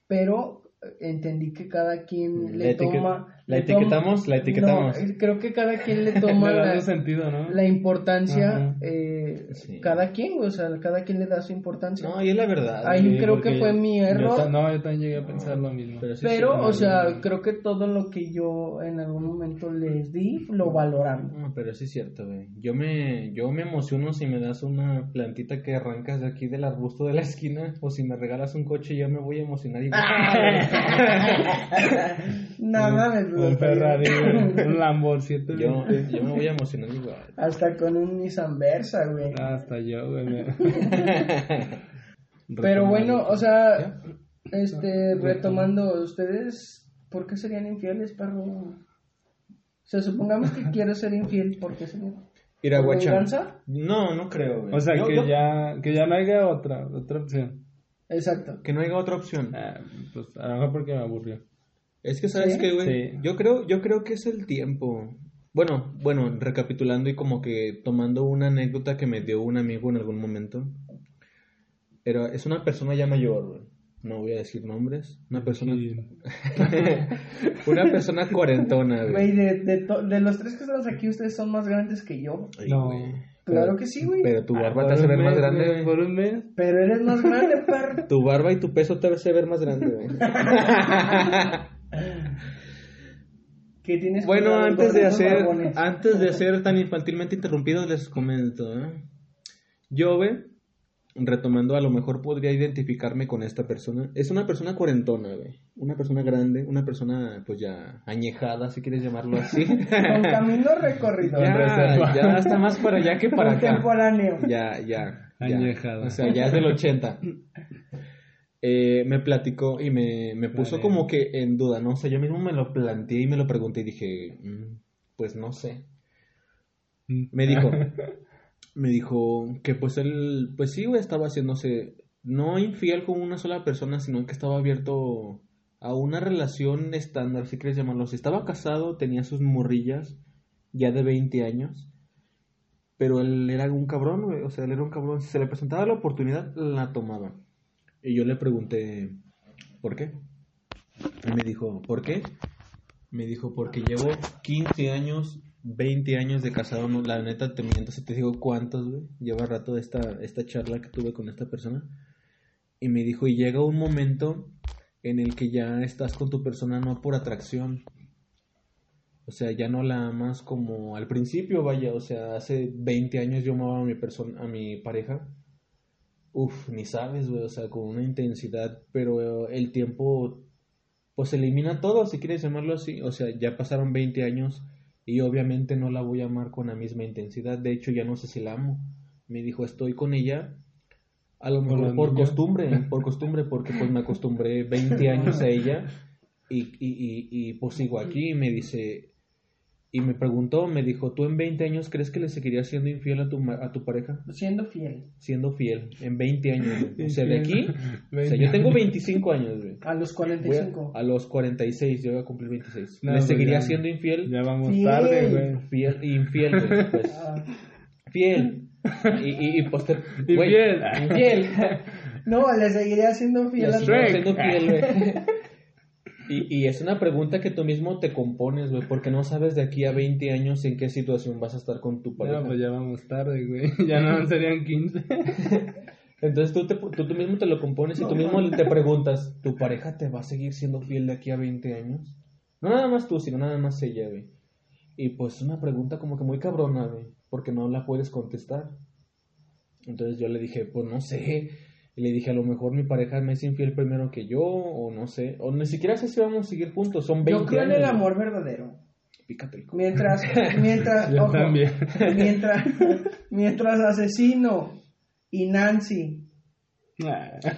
pero entendí que cada quien le toma... la le toma- etiquetamos, la etiquetamos. No, creo que cada quien le toma la, sentido, ¿no? la importancia, Ajá. Sí. cada quien, o sea, cada quien le da su importancia. No, y es la verdad. Ahí güey, creo que fue mi Yo error. ta- no, yo también llegué a pensar lo mismo. Pero, sí Pero, o no, sea, no. creo que todo lo que yo en algún momento les di, lo valoraron. No, pero sí es cierto, güey. Yo me, yo me emociono si me das una plantita que arrancas de aquí del arbusto de la esquina o si me regalas un coche, yo me voy a emocionar igual. Nada me Un Ferrari, un Lambo 7. yo, yo me voy a emocionar igual. Hasta con un Nissan Versa, güey. Hasta yo, güey. Pero bueno, o sea, este, Retomando. ¿ustedes por qué serían infieles, perro? O sea, supongamos que quiero ser infiel, ¿por qué sería? Ir a. No, no creo, güey. O sea, Yo- que, yo- Ya, que ya no haya otra, otra opción. Exacto. Que no haya otra opción. Ah, pues a lo mejor porque me aburrió. Es que sabes ¿Sí? qué, güey. Sí. Yo creo, yo creo que es el tiempo. Bueno, bueno, recapitulando y como que tomando una anécdota que me dio un amigo en algún momento. Era, es una persona ya mayor, güey. No voy a decir nombres. Una persona. Sí. una persona cuarentona, güey. Güey, de, de, to- de los tres que estamos aquí, ustedes son más grandes que yo. Ay, No. Claro que sí, güey. Pero tu Ah, barba por te hace ver más grande, güey, güey. Por un mes. Pero eres más grande, perro. Tu barba y tu peso te hace ver más grande, güey. ¿Qué tienes Bueno, antes de hacer, antes de ser tan infantilmente interrumpidos, les comento. ¿eh? Yo, güey, retomando, a lo mejor podría identificarme con esta persona. Es una persona cuarentona, güey. Una persona grande, una persona, pues ya añejada, si quieres llamarlo así. Con camino recorrido. ya, ya está más para allá que para acá. Contemporáneo. Ya, ya. ya. Añejada. O sea, ya es del 80. Eh, me platicó y me, me puso Vale. como que en duda, ¿no? O sea, yo mismo me lo planteé y me lo pregunté y dije, "Mm, pues no sé. Me dijo, me dijo que pues él, pues sí, güey, estaba haciéndose no infiel con una sola persona, sino que estaba abierto a una relación estándar, si quieres llamarlo así. Estaba casado, tenía sus morrillas, ya de 20 años, pero él era un cabrón, güey, o sea, él era un cabrón. Si se le presentaba la oportunidad, la tomaba. Y yo le pregunté, ¿por qué? Y me dijo, ¿por qué? Me dijo, porque llevo 15 años, 20 años de casado, no, la neta te miento, si te digo cuántos, güey. Lleva rato esta, esta charla que tuve con esta persona. Y me dijo, y llega un momento en el que ya estás con tu persona no por atracción. O sea, ya no la amas como al principio, vaya. O sea, hace 20 años yo amaba a mi persona, a mi pareja. Uf, ni sabes, güey. O sea, con una intensidad, pero el tiempo pues elimina todo, si quieres llamarlo así. O sea, ya pasaron 20 años y obviamente no la voy a amar con la misma intensidad. De hecho, ya no sé si la amo. Me dijo, estoy con ella, a lo ¿Con mejor por niña? costumbre, por costumbre, porque pues me acostumbré 20 años a ella y, y, y, y, pues sigo aquí y me dice, y me preguntó, me dijo, ¿tú en 20 años crees que le seguirías siendo infiel a tu, ma- a tu pareja? Siendo fiel. Siendo fiel, en 20 años. güey. O sea, de aquí, o sea, 20 yo tengo 25 años, güey. A los Voy a- 45. a los 46, yo voy a cumplir 26. No, ¿Le pues seguiría ya- siendo infiel? Ya vamos Fiel. tarde, güey. Fiel, infiel, güey, pues. Ah. Fiel. Y, y, y pues te- Y güey, fiel. Infiel. No, le seguiría siendo fiel Le a seguiría siendo fiel, güey. Y, y es una pregunta que tú mismo te compones, güey, porque no sabes de aquí a 20 años en qué situación vas a estar con tu pareja. No, pues ya vamos tarde, güey. Ya no serían 15. Entonces tú, te, tú, tú mismo te lo compones y tú mismo te preguntas, ¿tu pareja te va a seguir siendo fiel de aquí a 20 años? No nada más tú, sino nada más ella, güey. Y pues es una pregunta como que muy cabrona, güey, porque no la puedes contestar. Entonces yo le dije, pues no sé. Y le dije, a lo mejor mi pareja me es infiel primero que yo, o no sé. O ni siquiera sé si vamos a seguir juntos, son 20 Yo creo en el amor verdadero. Pícate Mientras, mientras, Yo ojo, también. mientras, mientras Asesino y Nancy,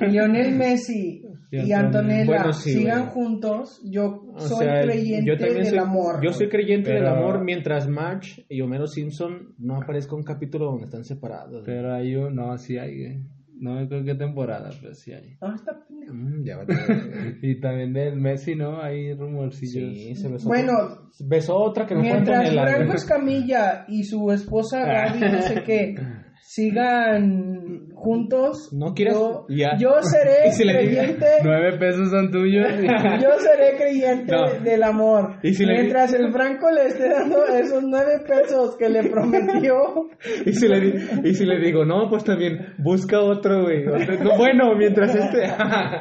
Lionel Messi Y Antonella. Antonella Bueno, sí, sigan juntos, yo O soy sea, creyente yo del soy, amor. Yo soy creyente del amor mientras Marge y Homero Simpson no aparezca un capítulo donde están separados. Pero hay un... No, sí hay. No me acuerdo qué temporada, pero sí hay. Ah, está pendejo. Mm, ya va Y también del Messi, ¿no? Hay rumorcillos. Sí, se besó. Bueno, besó otra que no fue Mientras. Franco Escamilla y su esposa Gaby, no sé qué, sigan juntos, No quieras- yo, ya. yo seré si creyente, Nueve pesos son tuyos. yo seré creyente No. del amor. Y si le- Mientras el Franco le esté dando esos nueve pesos que le prometió, Y si, le, di- y si le digo, no, pues también, busca otro, güey. Otro- bueno, mientras este...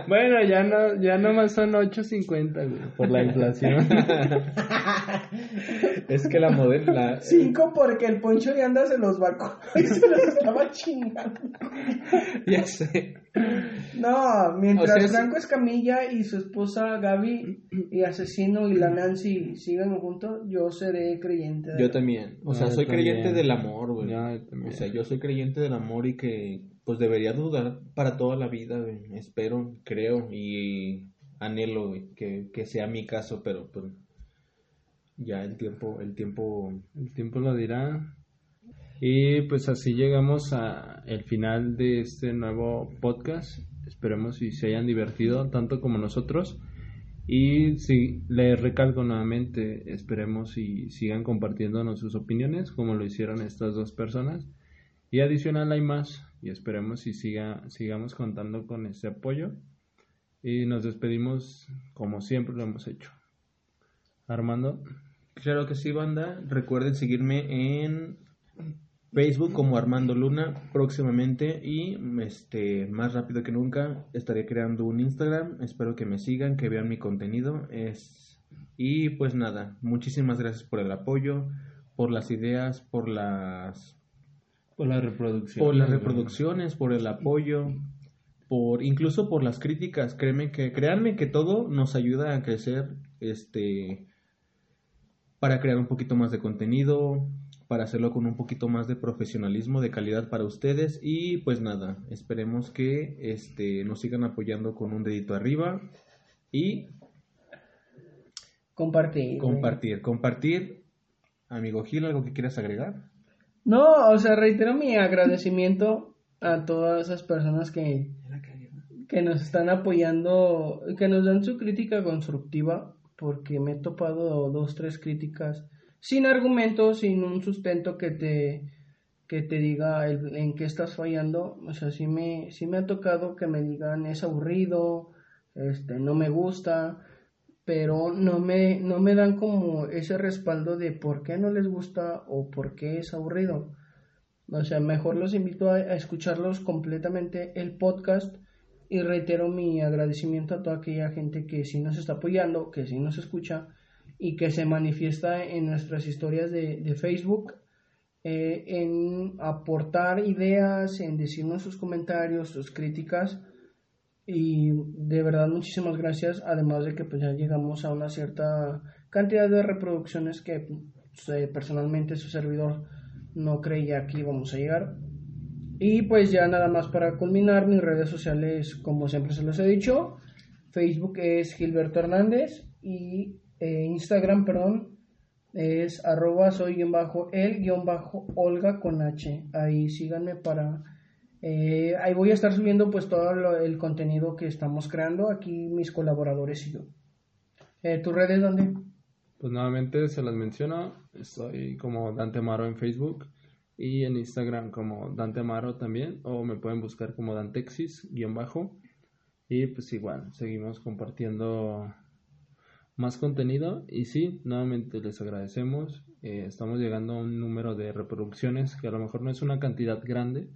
bueno, ya no, ya nomás son 8.50, güey, por la inflación. es que la modelo... cinco porque el Poncho de Anda se los vacó y se los estaba chingando. ya sé. No, mientras O sea, es- Franco Escamilla y su esposa Gaby y Asesino y la Nancy sigan juntos, yo seré creyente. de Yo la- también. O No, sea, yo soy también. creyente del amor, güey. O sea, yo soy creyente del amor y que pues debería dudar para toda la vida, güey. Espero, creo y anhelo, güey, que, que sea mi caso, pero pues ya el tiempo, el tiempo El tiempo lo dirá. Y pues así llegamos a el final de este nuevo podcast. Esperemos y se hayan divertido tanto como nosotros. Y si les recalco nuevamente, esperemos y sigan compartiéndonos sus opiniones como lo hicieron estas dos personas. Y adicional hay más y esperemos y siga, sigamos contando con este apoyo. Y nos despedimos como siempre lo hemos hecho. Armando. Claro que sí, banda. Recuerden seguirme en Facebook como Armando Luna próximamente y este más rápido que nunca estaré creando un Instagram. Espero que me sigan, que vean mi contenido. Es y pues nada, muchísimas gracias por el apoyo, por las ideas, por las Por la reproducción. por las reproducciones, por el apoyo, por incluso por las críticas. Créeme que créanme que todo nos ayuda a crecer este para crear un poquito más de contenido, para hacerlo con un poquito más de profesionalismo, de calidad para ustedes y pues nada, esperemos que este nos sigan apoyando con un dedito arriba y Compartir. compartir, compartir. Amigo Gil, ¿algo que quieras agregar? No, o sea, reitero mi agradecimiento a todas esas personas que, que nos están apoyando, que nos dan su crítica constructiva, porque me he topado dos, tres críticas sin argumentos, sin un sustento que te, que te diga en qué estás fallando. O sea, sí me, sí me ha tocado que me digan es aburrido, este, no me gusta, pero no me, no me dan como ese respaldo de por qué no les gusta o por qué es aburrido. O sea, mejor los invito a, a escucharlos completamente el podcast y reitero mi agradecimiento a toda aquella gente que sí nos está apoyando, que sí nos escucha y que se manifiesta en nuestras historias de, de Facebook, eh, en aportar ideas, en decirnos sus comentarios, sus críticas. Y de verdad muchísimas gracias, además de que pues ya llegamos a una cierta cantidad de reproducciones que pues, eh, personalmente su servidor no creía que íbamos a llegar. Y pues ya nada más para culminar, mis redes sociales, como siempre se los he dicho, Facebook es Gilberto Hernández y eh, Instagram, perdón, es arroba soy guion bajo el guion bajo Olga con H. Ahí síganme para... eh, ahí voy a estar subiendo pues todo lo- el contenido que estamos creando aquí mis colaboradores y yo. Eh, ¿Tus redes dónde? Pues nuevamente se las menciono. Estoy como Dante Amaro en Facebook y en Instagram como Dante Amaro también. O me pueden buscar como Dantexis guion bajo. Y pues igual, seguimos compartiendo más contenido. Y sí, nuevamente les agradecemos. Eh, estamos llegando a un número de reproducciones que a lo mejor no es una cantidad grande,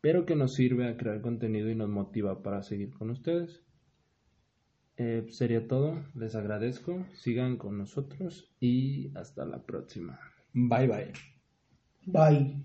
pero que nos sirve a crear contenido y nos motiva para seguir con ustedes. Eh, sería todo, les agradezco, sigan con nosotros y hasta la próxima. Bye bye. Bye.